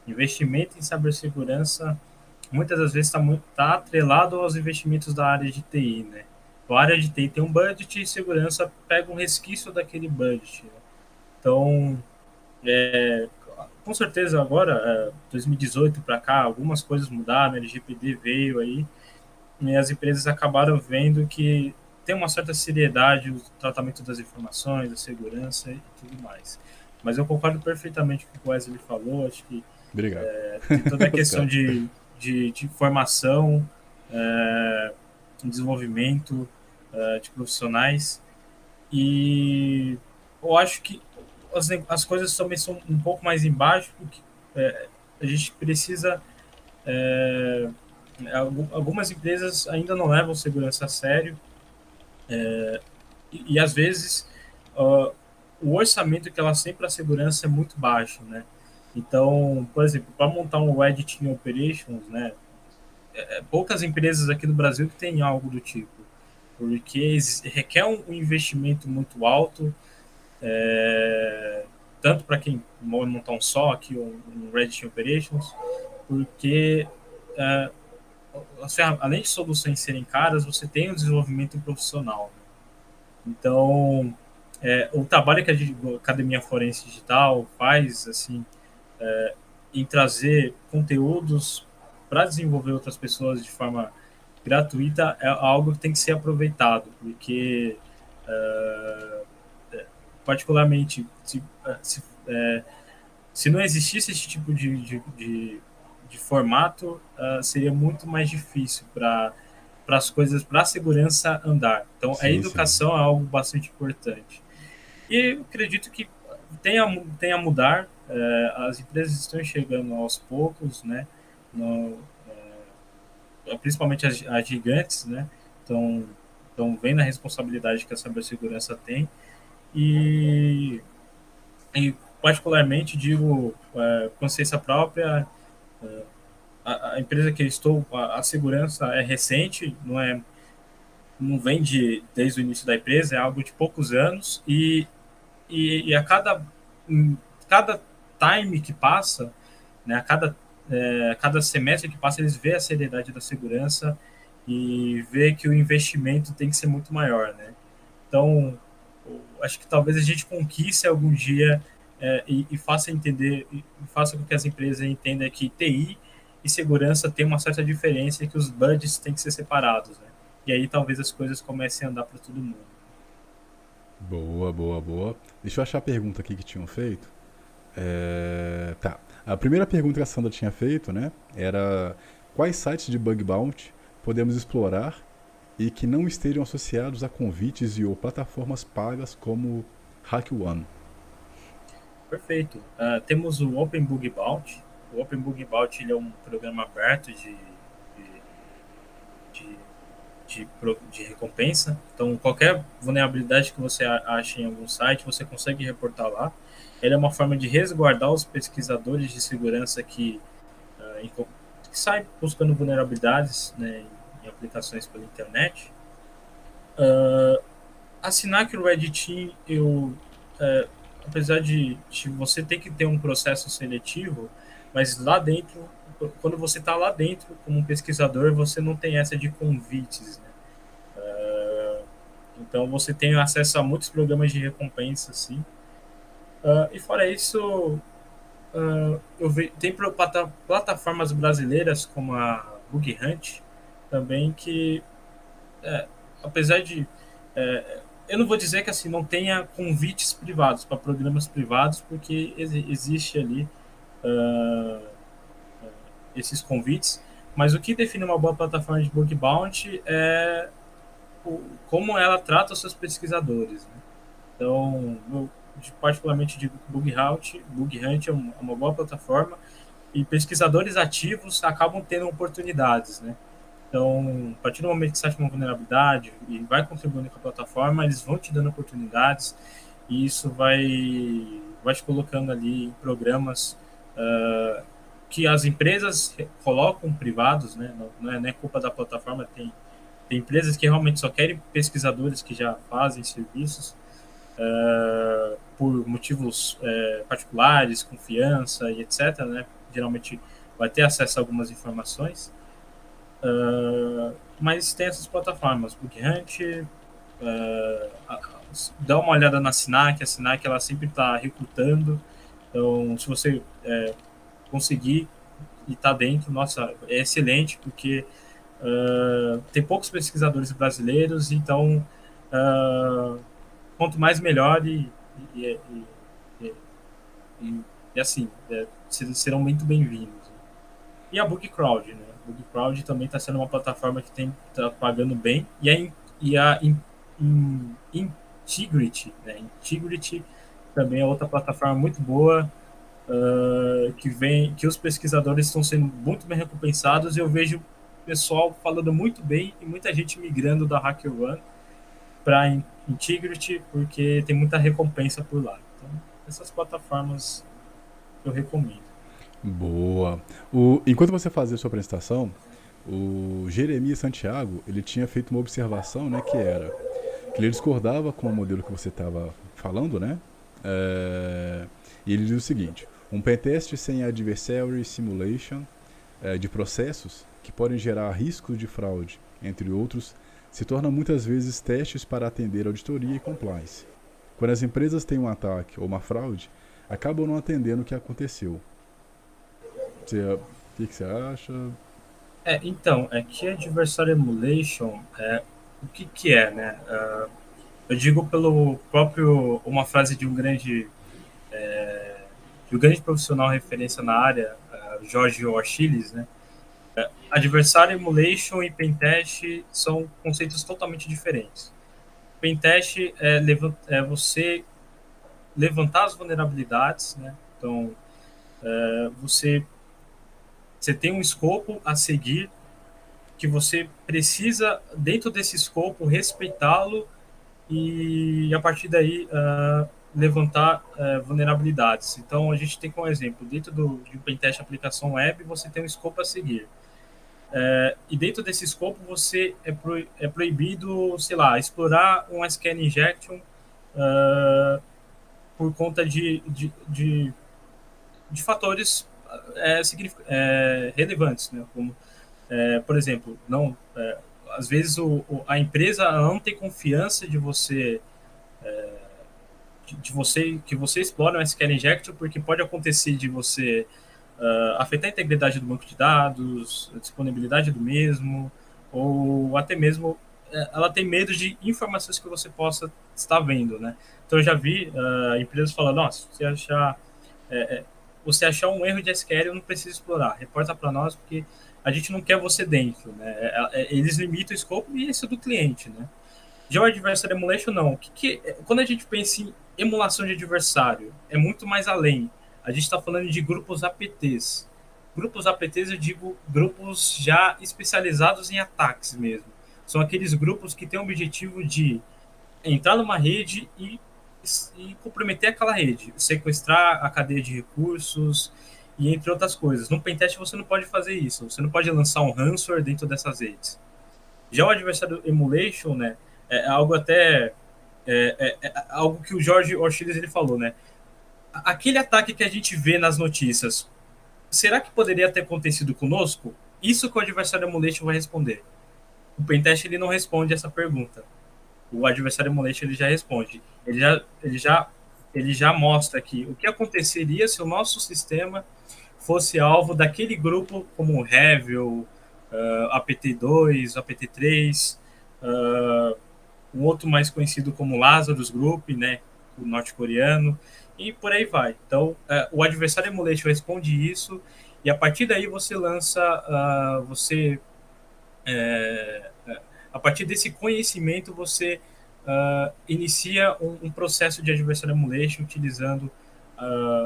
Investimento em cibersegurança muitas das vezes está tá atrelado aos investimentos da área de TI, né? A área de TI tem um budget e segurança pega um resquício daquele budget. Né? Então, é, com certeza agora, é, 2018 para cá, algumas coisas mudaram, a LGPD veio aí, e as empresas acabaram vendo que tem uma certa seriedade o tratamento das informações, a segurança e tudo mais. Mas eu concordo perfeitamente com o que o Wesley falou, acho que Obrigado. É, tem toda a questão de, de, de formação, é, desenvolvimento é, de profissionais. E eu acho que as, as coisas também são um pouco mais embaixo, porque é, a gente precisa. É, algumas empresas ainda não levam segurança a sério, é, e, e, às vezes uh, o orçamento que elas têm para segurança é muito baixo, né? Então, por exemplo, para montar um Red Team Operations, né, é, é, poucas empresas aqui no Brasil que têm algo do tipo, porque requer um investimento muito alto, é, tanto para quem montar um SOC, um, um Red Team Operations, porque é, além de soluções serem caras, você tem um desenvolvimento profissional. Né? Então, é, o trabalho que a Academia Forense Digital faz, assim, é, em trazer conteúdos para desenvolver outras pessoas de forma gratuita é algo que tem que ser aproveitado, porque, é, é particularmente, se, é, se, é, se, não existisse esse tipo de, de, de, de formato, uh, seria muito mais difícil para para as coisas, para a segurança andar. Então, sim, a educação sim. é algo bastante importante. E acredito que tem a, tem a mudar, é, as empresas estão chegando aos poucos, né? No, é, principalmente as, as, gigantes, né? Estão estão vendo a responsabilidade que a cibersegurança tem e, e particularmente digo é, consciência própria a, a, empresa que eu estou a, a, segurança é recente não é não vem de, desde o início da empresa é algo de poucos anos e, e, e a cada cada time que passa, né, a cada, é, cada semestre que passa, eles veem a seriedade da segurança e vê que o investimento tem que ser muito maior, né? Então, acho que talvez a gente conquiste algum dia é, e, e, faça entender, e faça com que as empresas entendam que TI e segurança tem uma certa diferença e que os budgets têm que ser separados, né? E aí talvez as coisas comecem a andar para todo mundo. Boa, boa, boa. Deixa eu achar a pergunta aqui que tinham feito. É, tá. A primeira pergunta que a Sandra tinha feito, né, era quais sites de bug bounty podemos explorar e que não estejam associados a convites e ou plataformas pagas como HackOne. Perfeito. Uh, temos o Open Bug Bounty. O Open Bug Bounty é um programa aberto de, de, de, de, recompensa. Então, qualquer vulnerabilidade que você ache em algum site, você consegue reportar lá. Ele é uma forma de resguardar os pesquisadores de segurança que, uh, que saem buscando vulnerabilidades né, em aplicações pela internet. Uh, assinar que o Red Team, eu, uh, apesar de, de, você ter que ter um processo seletivo, mas lá dentro, quando você está lá dentro como pesquisador, você não tem essa de convites, então você tem acesso a muitos programas de recompensa, assim. Uh, e fora isso, uh, eu ve, tem plataformas brasileiras como a Bug Hunt também que, é, apesar de é, eu não vou dizer que assim não tenha convites privados para programas privados, porque ex existe ali uh, esses convites, mas o que define uma boa plataforma de bug bounty é como ela trata os seus pesquisadores. Né? Então, eu, particularmente digo que Bug Hunt, Bug Hunt é uma, uma boa plataforma e pesquisadores ativos acabam tendo oportunidades, né? Então, a partir do momento que você acha uma vulnerabilidade e vai contribuindo com a plataforma, eles vão te dando oportunidades e isso vai, vai te colocando ali em programas uh, que as empresas colocam privados, né? Não, não, é, não é culpa da plataforma, tem, empresas que realmente só querem pesquisadores que já fazem serviços uh, por motivos uh, particulares, confiança e etc. Né? Geralmente vai ter acesso a algumas informações. Uh, mas tem essas plataformas, BookHunt, uh, dá uma olhada na Sinac, a Sinac ela sempre está recrutando, então se você conseguir e tá dentro, nossa, é excelente, porque uh, tem poucos pesquisadores brasileiros, então uh, quanto mais melhor e, e, e, e assim, é, serão muito bem-vindos. E a BookCrowd, né? O BookCrowd também está sendo uma plataforma que tem tá pagando bem e a, e a in, in, Integrity, né? Integrity também é outra plataforma muito boa uh, que vem, que os pesquisadores estão sendo muito bem recompensados. E eu vejo pessoal falando muito bem e muita gente migrando da HackerOne para Integrity porque tem muita recompensa por lá. Então, essas plataformas eu recomendo. Boa. O, enquanto você fazia sua apresentação, o Jeremias Santiago ele tinha feito uma observação, né, que era que ele discordava com o modelo que você estava falando, né? É, e ele diz o seguinte: um pentest sem adversary simulation é, de processos que podem gerar riscos de fraude, entre outros, se torna muitas vezes testes para atender auditoria e compliance. Quando as empresas têm um ataque ou uma fraude, acabam não atendendo o que aconteceu, você, o que, você acha? É, então, é que Adversary Emulation, é, o que, que é, né? Uh, eu digo pelo próprio, uma frase de um grande, é, de um grande profissional referência na área, uh, Jorge Orchiles, né? Adversary Emulation e Pentest são conceitos totalmente diferentes. Pentest é, é você levantar as vulnerabilidades, né? Então, é, você você tem um escopo a seguir que você precisa, dentro desse escopo, respeitá-lo e, a partir daí, uh, levantar uh, vulnerabilidades. Então, a gente tem como exemplo, dentro do, de um pentest aplicação web, você tem um escopo a seguir. Uh, e dentro desse escopo, você é, pro, é proibido, sei lá, explorar um SQL injection por conta de, de, de, de fatores é, é, relevantes, né? Como, é, por exemplo, não, é, às vezes o, a empresa não tem confiança de você é, de, de, você que você explore um SQL Injector porque pode acontecer de você uh, afetar a integridade do banco de dados, a disponibilidade do mesmo, ou até mesmo é, ela tem medo de informações que você possa estar vendo, né? Então eu já vi uh, empresas falando, nossa, se achar é, você achar um erro de SQL, não precisa explorar. Reporta para nós, porque a gente não quer você dentro. Né? É, é, eles limitam o escopo e isso é do cliente. Né? Já o Adversary Emulation, não. Que que, quando a gente pensa em emulação de adversário, é muito mais além. A gente está falando de grupos APTs. Grupos APTs, eu digo grupos já especializados em ataques mesmo. São aqueles grupos que têm o objetivo de entrar numa rede e e comprometer aquela rede, sequestrar a cadeia de recursos e entre outras coisas. No pentest você não pode fazer isso, você não pode lançar um ransomware dentro dessas redes. Já o adversário emulation, né, é algo até é, é, é, algo que o Jorge Orchiles ele falou, né? Aquele ataque que a gente vê nas notícias, será que poderia ter acontecido conosco? Isso que o adversário emulation vai responder. O pentest ele não responde essa pergunta. O adversário emulation ele já responde. Ele já, ele já, ele já mostra aqui o que aconteceria se o nosso sistema fosse alvo daquele grupo como o Revil, uh, APT2, APT3, uh, um outro mais conhecido como Lazarus Group, né, o norte-coreano, e por aí vai. Então, uh, o adversário emulation responde isso, e a partir daí você lança, uh, você, é, a partir desse conhecimento, você uh, inicia um, um, processo de adversário emulation utilizando,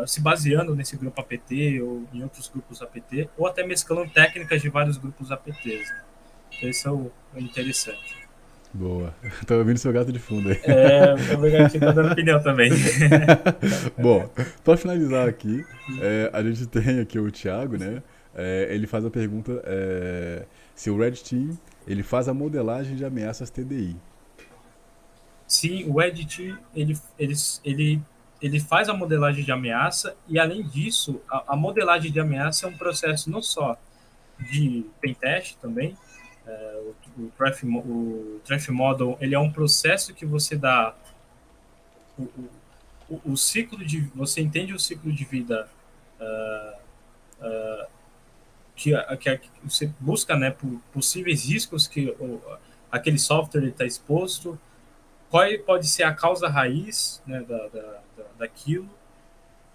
se baseando nesse grupo APT ou em outros grupos APT, ou até mesclando técnicas de vários grupos APTs. Né? Então, isso é o, é interessante. Boa. Tô ouvindo seu gato de fundo aí. É, meu gatinho tá dando opinião também. Bom, para finalizar aqui, é, a gente tem aqui o Thiago, né? É, ele faz a pergunta é, se o Red Team ele faz a modelagem de ameaças TDI. Sim, o Red Team ele, ele, ele, ele faz a modelagem de ameaça e, além disso, a, a modelagem de ameaça é um processo não só de pentest também, é, o, o, Traf, o Traf Model ele é um processo que você dá o, o, o, ciclo de você entende o ciclo de vida uh, uh, que, que, que, você busca né por possíveis riscos que o, aquele software está exposto qual pode ser a causa raiz né, da, da, da daquilo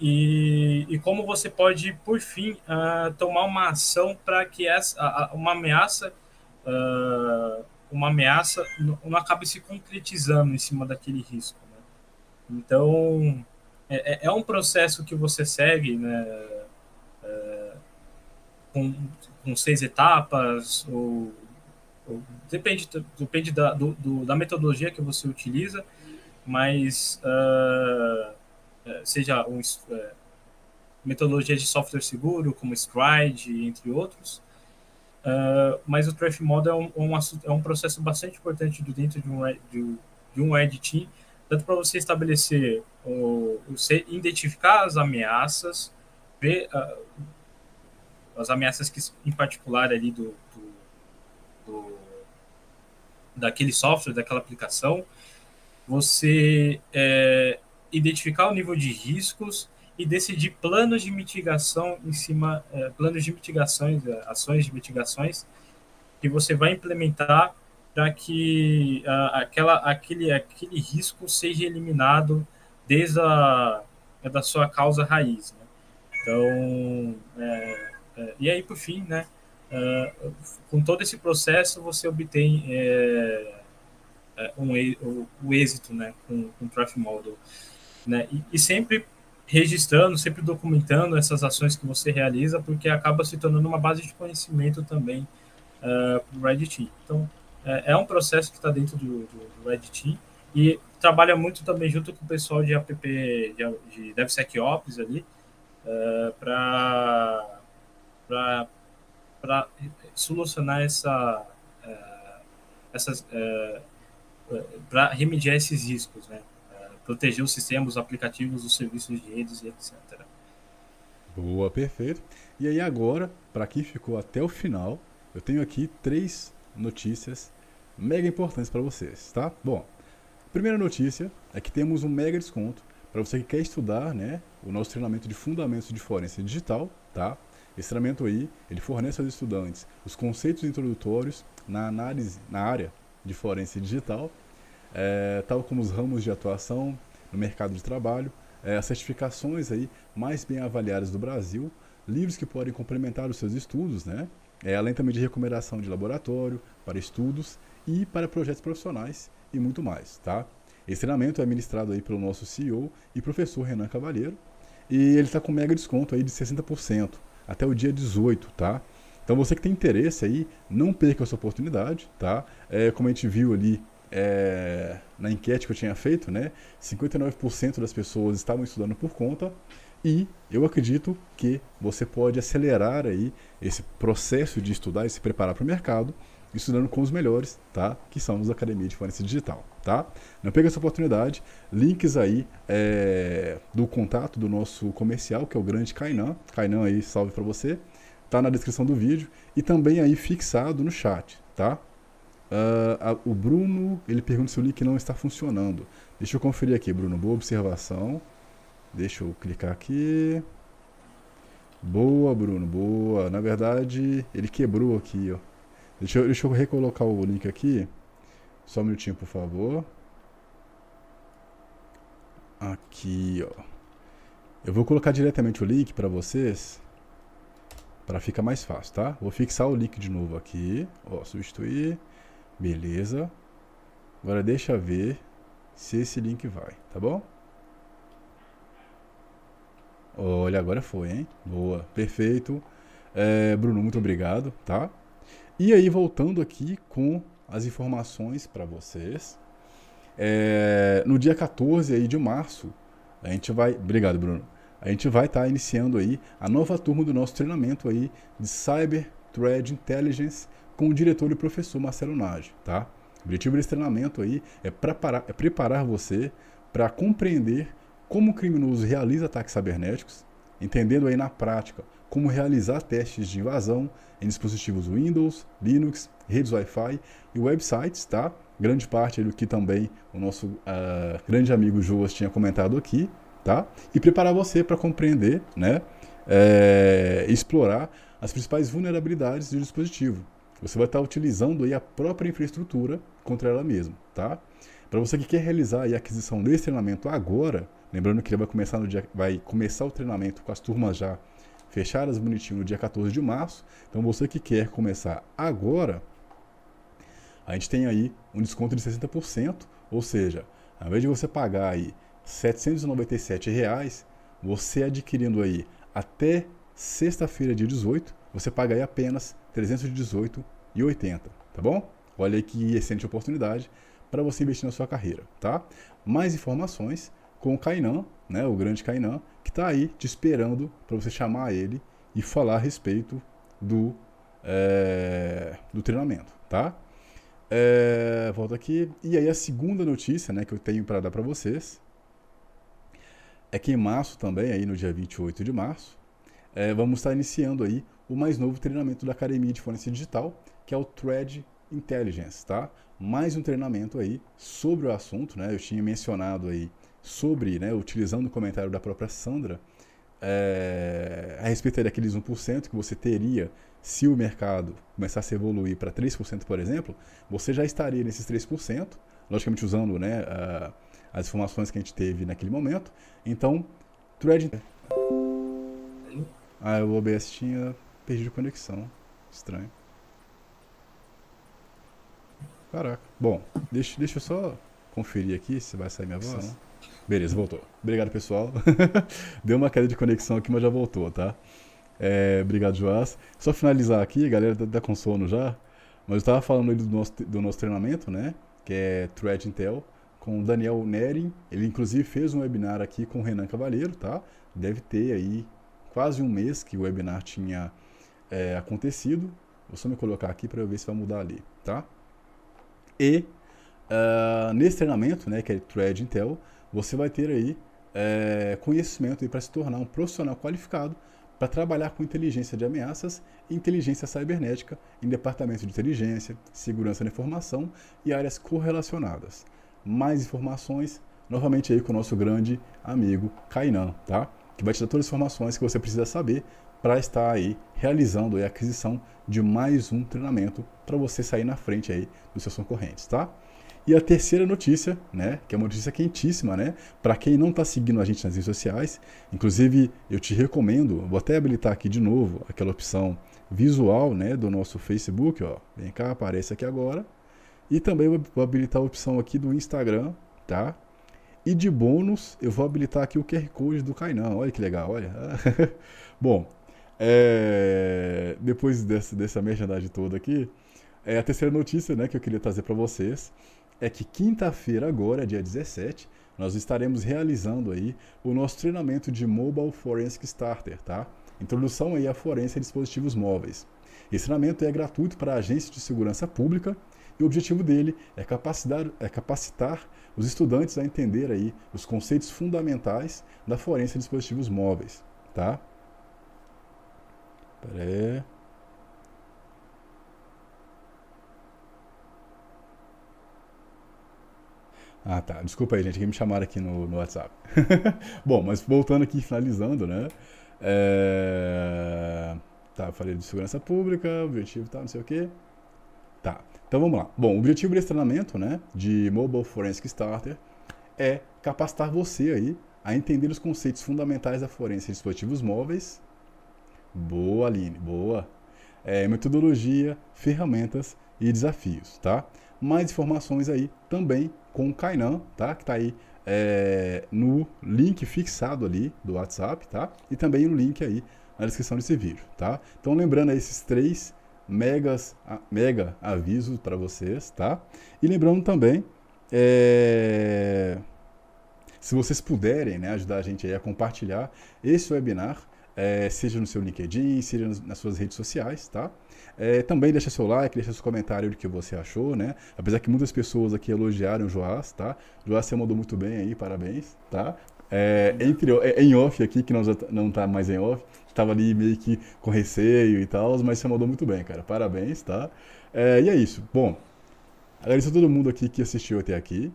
e, e, como você pode, por fim, uh, tomar uma ação para que essa, uma ameaça uh, uma ameaça não, acabe se concretizando em cima daquele risco. Né? Então, é, é, é um processo que você segue né, é, com, com seis etapas, ou, ou depende, depende da, do, do, da metodologia que você utiliza, mas uh, seja um, uh, metodologia de software seguro, como Stride, entre outros, Uh, mas o Trash Model é um, um, é um processo bastante importante dentro de um, de, de um Red Team, tanto para você estabelecer, o, você identificar as ameaças, ver uh, as ameaças que, em particular ali do, do, do, daquele software, daquela aplicação, você é, identificar o nível de riscos e decidir planos de mitigação em cima, é, planos de mitigações, é, ações de mitigações que você vai implementar para que aquela, aquele, aquele risco seja eliminado desde a da sua causa raiz. Né? Então, é, é, e aí, por fim, né, com todo esse processo, você obtém é, é um, o, o, êxito né, com, com o Traffic Model. Né? E, e sempre registrando, sempre documentando essas ações que você realiza, porque acaba se tornando uma base de conhecimento também uh, para o Red Team. Então, é, é um processo que está dentro do, do, do, Red Team e trabalha muito também junto com o pessoal de app, de, de DevSecOps ali, uh, para para solucionar essa, uh, essas, uh, para remediar esses riscos, né? Proteger os sistemas, os aplicativos, os serviços de redes e etc. Boa, perfeito. E aí agora, para quem ficou até o final, eu tenho aqui três notícias mega importantes para vocês, tá? Bom, primeira notícia é que temos um mega desconto para você que quer estudar, né, o nosso treinamento de fundamentos de forense digital, tá? Esse treinamento aí, ele fornece aos estudantes os conceitos introdutórios na análise, na área de forense digital é, tal como os ramos de atuação no mercado de trabalho, é, as certificações aí mais bem avaliadas do Brasil, livros que podem complementar os seus estudos, né? É, além também de recomendação de laboratório para estudos e para projetos profissionais e muito mais, tá? Esse treinamento é ministrado aí pelo nosso CEO e professor Renan Cavalheiro e ele está com mega desconto aí de 60% até o dia 18, tá? Então você que tem interesse aí, não perca essa oportunidade, tá? É, como a gente viu ali é, na enquete que eu tinha feito, né, 59% das pessoas estavam estudando por conta e eu acredito que você pode acelerar aí esse processo de estudar e se preparar para o mercado estudando com os melhores, tá? Que são os Academia de Forense Digital, tá? Não perca essa oportunidade. Links aí é, do contato do nosso comercial, que é o grande Kainan. Kainan aí, salve para você. Tá na descrição do vídeo e também aí fixado no chat, tá? Uh, a, o Bruno, ele pergunta se o link não está funcionando. Deixa eu conferir aqui, Bruno. Boa observação. Deixa eu clicar aqui. Boa, Bruno, boa. Na verdade, ele quebrou aqui, ó. Deixa eu, deixa eu recolocar o link aqui. Só um minutinho, por favor. Aqui, ó. Eu vou colocar diretamente o link para vocês. Para ficar mais fácil, tá? Vou fixar o link de novo aqui. Ó, substituir. Beleza. Agora deixa ver se esse link vai, tá bom? Olha, agora foi, hein? Boa, perfeito. É, Bruno, muito obrigado, tá? E aí, voltando aqui com as informações para vocês. É, no dia 14 aí de março, a gente vai. Obrigado, Bruno. A gente vai estar tá iniciando aí a nova turma do nosso treinamento aí de Cyber Threat Intelligence com o diretor e professor Marcelo Nage, tá? O objetivo desse treinamento aí é preparar, é preparar você para compreender como o criminoso realiza ataques cibernéticos, entendendo aí na prática como realizar testes de invasão em dispositivos Windows, Linux, redes Wi-Fi e websites, tá? Grande parte do que também o nosso uh, grande amigo Joas tinha comentado aqui, tá? E preparar você para compreender, né? É, explorar as principais vulnerabilidades do dispositivo, você vai estar utilizando aí a própria infraestrutura contra ela mesma, tá? Para você que quer realizar a aquisição desse treinamento agora, lembrando que ele vai começar no dia, vai começar o treinamento com as turmas já fechadas bonitinho no dia 14 de março. Então você que quer começar agora, a gente tem aí um desconto de 60%, ou seja, ao invés de você pagar aí 797 reais, você adquirindo aí até sexta-feira, dia 18, você paga aí apenas 318,80, tá bom? Olha aí que excelente oportunidade para você investir na sua carreira, tá? Mais informações com o Kainan, né, o grande Kainan, que está aí te esperando para você chamar ele e falar a respeito do, é, do treinamento, tá? É, volta aqui. E aí a segunda notícia né, que eu tenho para dar para vocês é que em março também, aí no dia 28 de março, é, vamos estar iniciando aí o mais novo treinamento da Academia de Forense Digital, que é o Thread Intelligence, tá? Mais um treinamento aí sobre o assunto, né? Eu tinha mencionado aí sobre, né, utilizando o comentário da própria Sandra, é, a respeito daqueles 1% que você teria se o mercado começasse a evoluir para 3%, por exemplo, você já estaria nesses 3%, logicamente usando né, a, as informações que a gente teve naquele momento. Então, Thread ah, o OBS tinha perdido conexão. Estranho. Caraca. Bom, deixa, deixa eu só conferir aqui se vai sair minha voz. Beleza, voltou. Obrigado, pessoal. Deu uma queda de conexão aqui, mas já voltou, tá? É, obrigado, Joás. Só finalizar aqui, galera tá, tá com sono já. Mas eu estava falando do nosso, do nosso treinamento, né? Que é Thread Intel, com o Daniel Nering. Ele, inclusive, fez um webinar aqui com o Renan Cavaleiro, tá? Deve ter aí quase um mês que o webinar tinha é, acontecido. Vou só me colocar aqui para eu ver se vai mudar ali, tá? E uh, nesse treinamento, né, que é Thread Intel, você vai ter aí é, conhecimento para se tornar um profissional qualificado para trabalhar com inteligência de ameaças e inteligência cibernética em departamentos de inteligência, segurança da informação e áreas correlacionadas. Mais informações, novamente aí com o nosso grande amigo Kainan, tá? que vai te dar todas as informações que você precisa saber para estar aí realizando a aquisição de mais um treinamento para você sair na frente aí dos seus concorrentes, tá? E a terceira notícia, né, que é uma notícia quentíssima, né, para quem não está seguindo a gente nas redes sociais, inclusive eu te recomendo, vou até habilitar aqui de novo aquela opção visual, né, do nosso Facebook, ó, vem cá, aparece aqui agora, e também vou habilitar a opção aqui do Instagram, tá? E de bônus, eu vou habilitar aqui o QR Code do Kainan. Olha que legal, olha. Bom, é... depois dessa, dessa merchandising toda aqui, é a terceira notícia né, que eu queria trazer para vocês é que quinta-feira, agora, dia 17, nós estaremos realizando aí o nosso treinamento de Mobile Forensic Starter, tá? Introdução aí à forense a dispositivos móveis. Esse treinamento é gratuito para agências de segurança pública e o objetivo dele é capacitar, é capacitar os estudantes a entender aí os conceitos fundamentais da forense de dispositivos móveis, tá? Pera aí. Ah, tá. Desculpa aí, gente, que me chamaram aqui no, no WhatsApp. Bom, mas voltando aqui, finalizando, né? É... Tá, falei de segurança pública, objetivo tá, não sei o quê. Tá, então vamos lá. Bom, o objetivo desse treinamento, né, de Mobile Forensic Starter é capacitar você aí a entender os conceitos fundamentais da forense de dispositivos móveis. Boa, Aline, boa. É, metodologia, ferramentas e desafios, tá? Mais informações aí também com o Kainan, tá? Que tá aí é, no link fixado ali do WhatsApp, tá? E também no link aí na descrição desse vídeo, tá? Então lembrando aí esses três megas, mega avisos para vocês, tá? E lembrando também, é, se vocês puderem né, ajudar a gente a compartilhar esse webinar, é, seja no seu LinkedIn, seja nas suas redes sociais, tá? É, também deixa seu like, deixa seu comentário do que você achou, né? Apesar que muitas pessoas aqui elogiaram o Joás, tá? Joás, você mandou muito bem aí, parabéns, tá? É, entre, é, em off aqui, que não, não tá mais em off, estava ali meio que com receio e tal, mas você mandou muito bem, cara. Parabéns, tá? É, e é isso. Bom, agradeço a todo mundo aqui que assistiu até aqui.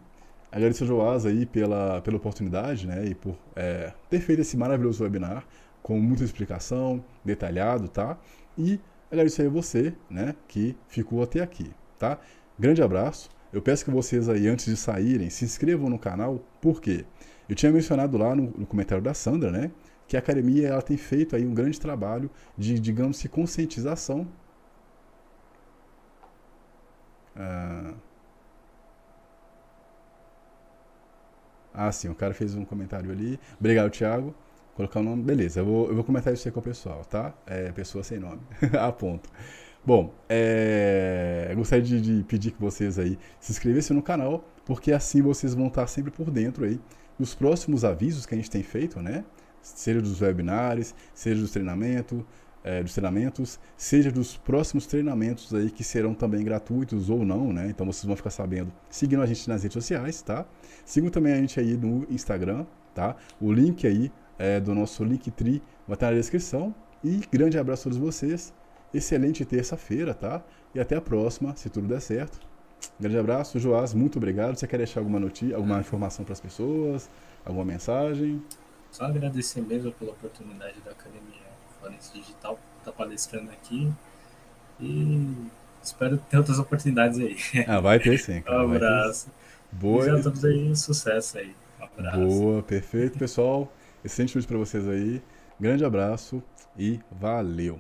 Agradeço a Joás aí pela, pela oportunidade, né? E por é, ter feito esse maravilhoso webinar com muita explicação, detalhado, tá? E agradeço aí a você, né, que ficou até aqui, tá? Grande abraço. Eu peço que vocês aí, antes de saírem, se inscrevam no canal, por quê? Eu tinha mencionado lá no, no, comentário da Sandra, né, que a academia ela tem feito aí um grande trabalho de, digamos, de conscientização. Ah, ah, sim, o cara fez um comentário ali. Obrigado, Thiago. Colocar o nome, beleza. Eu vou, eu vou comentar isso aí com o pessoal, tá? É, pessoa sem nome. a ponto. Bom, é, gostaria de, de, pedir que vocês aí se inscrevessem no canal, porque assim vocês vão estar sempre por dentro aí dos próximos avisos que a gente tem feito, né? Seja dos webinars, seja dos treinamentos, é, dos treinamentos, seja dos próximos treinamentos aí que serão também gratuitos ou não, né? Então vocês vão ficar sabendo seguindo a gente nas redes sociais, tá? Sigam também a gente aí no Instagram, tá? O link aí é, do nosso Linktree vai estar na descrição. E grande abraço a todos vocês. Excelente terça-feira, tá? E até a próxima, se tudo der certo. Grande abraço, Joás, muito obrigado. Você quer deixar alguma notícia, alguma informação para as pessoas? Alguma mensagem? Só agradecer mesmo pela oportunidade da Academia Forense Digital estar tá palestrando aqui. E espero ter outras oportunidades aí. Ah, vai ter sim. Cara. Um abraço. Boa. E a todos aí, sucesso aí. Um abraço. Boa, perfeito, pessoal. Excelente noite para vocês aí. Grande abraço e valeu!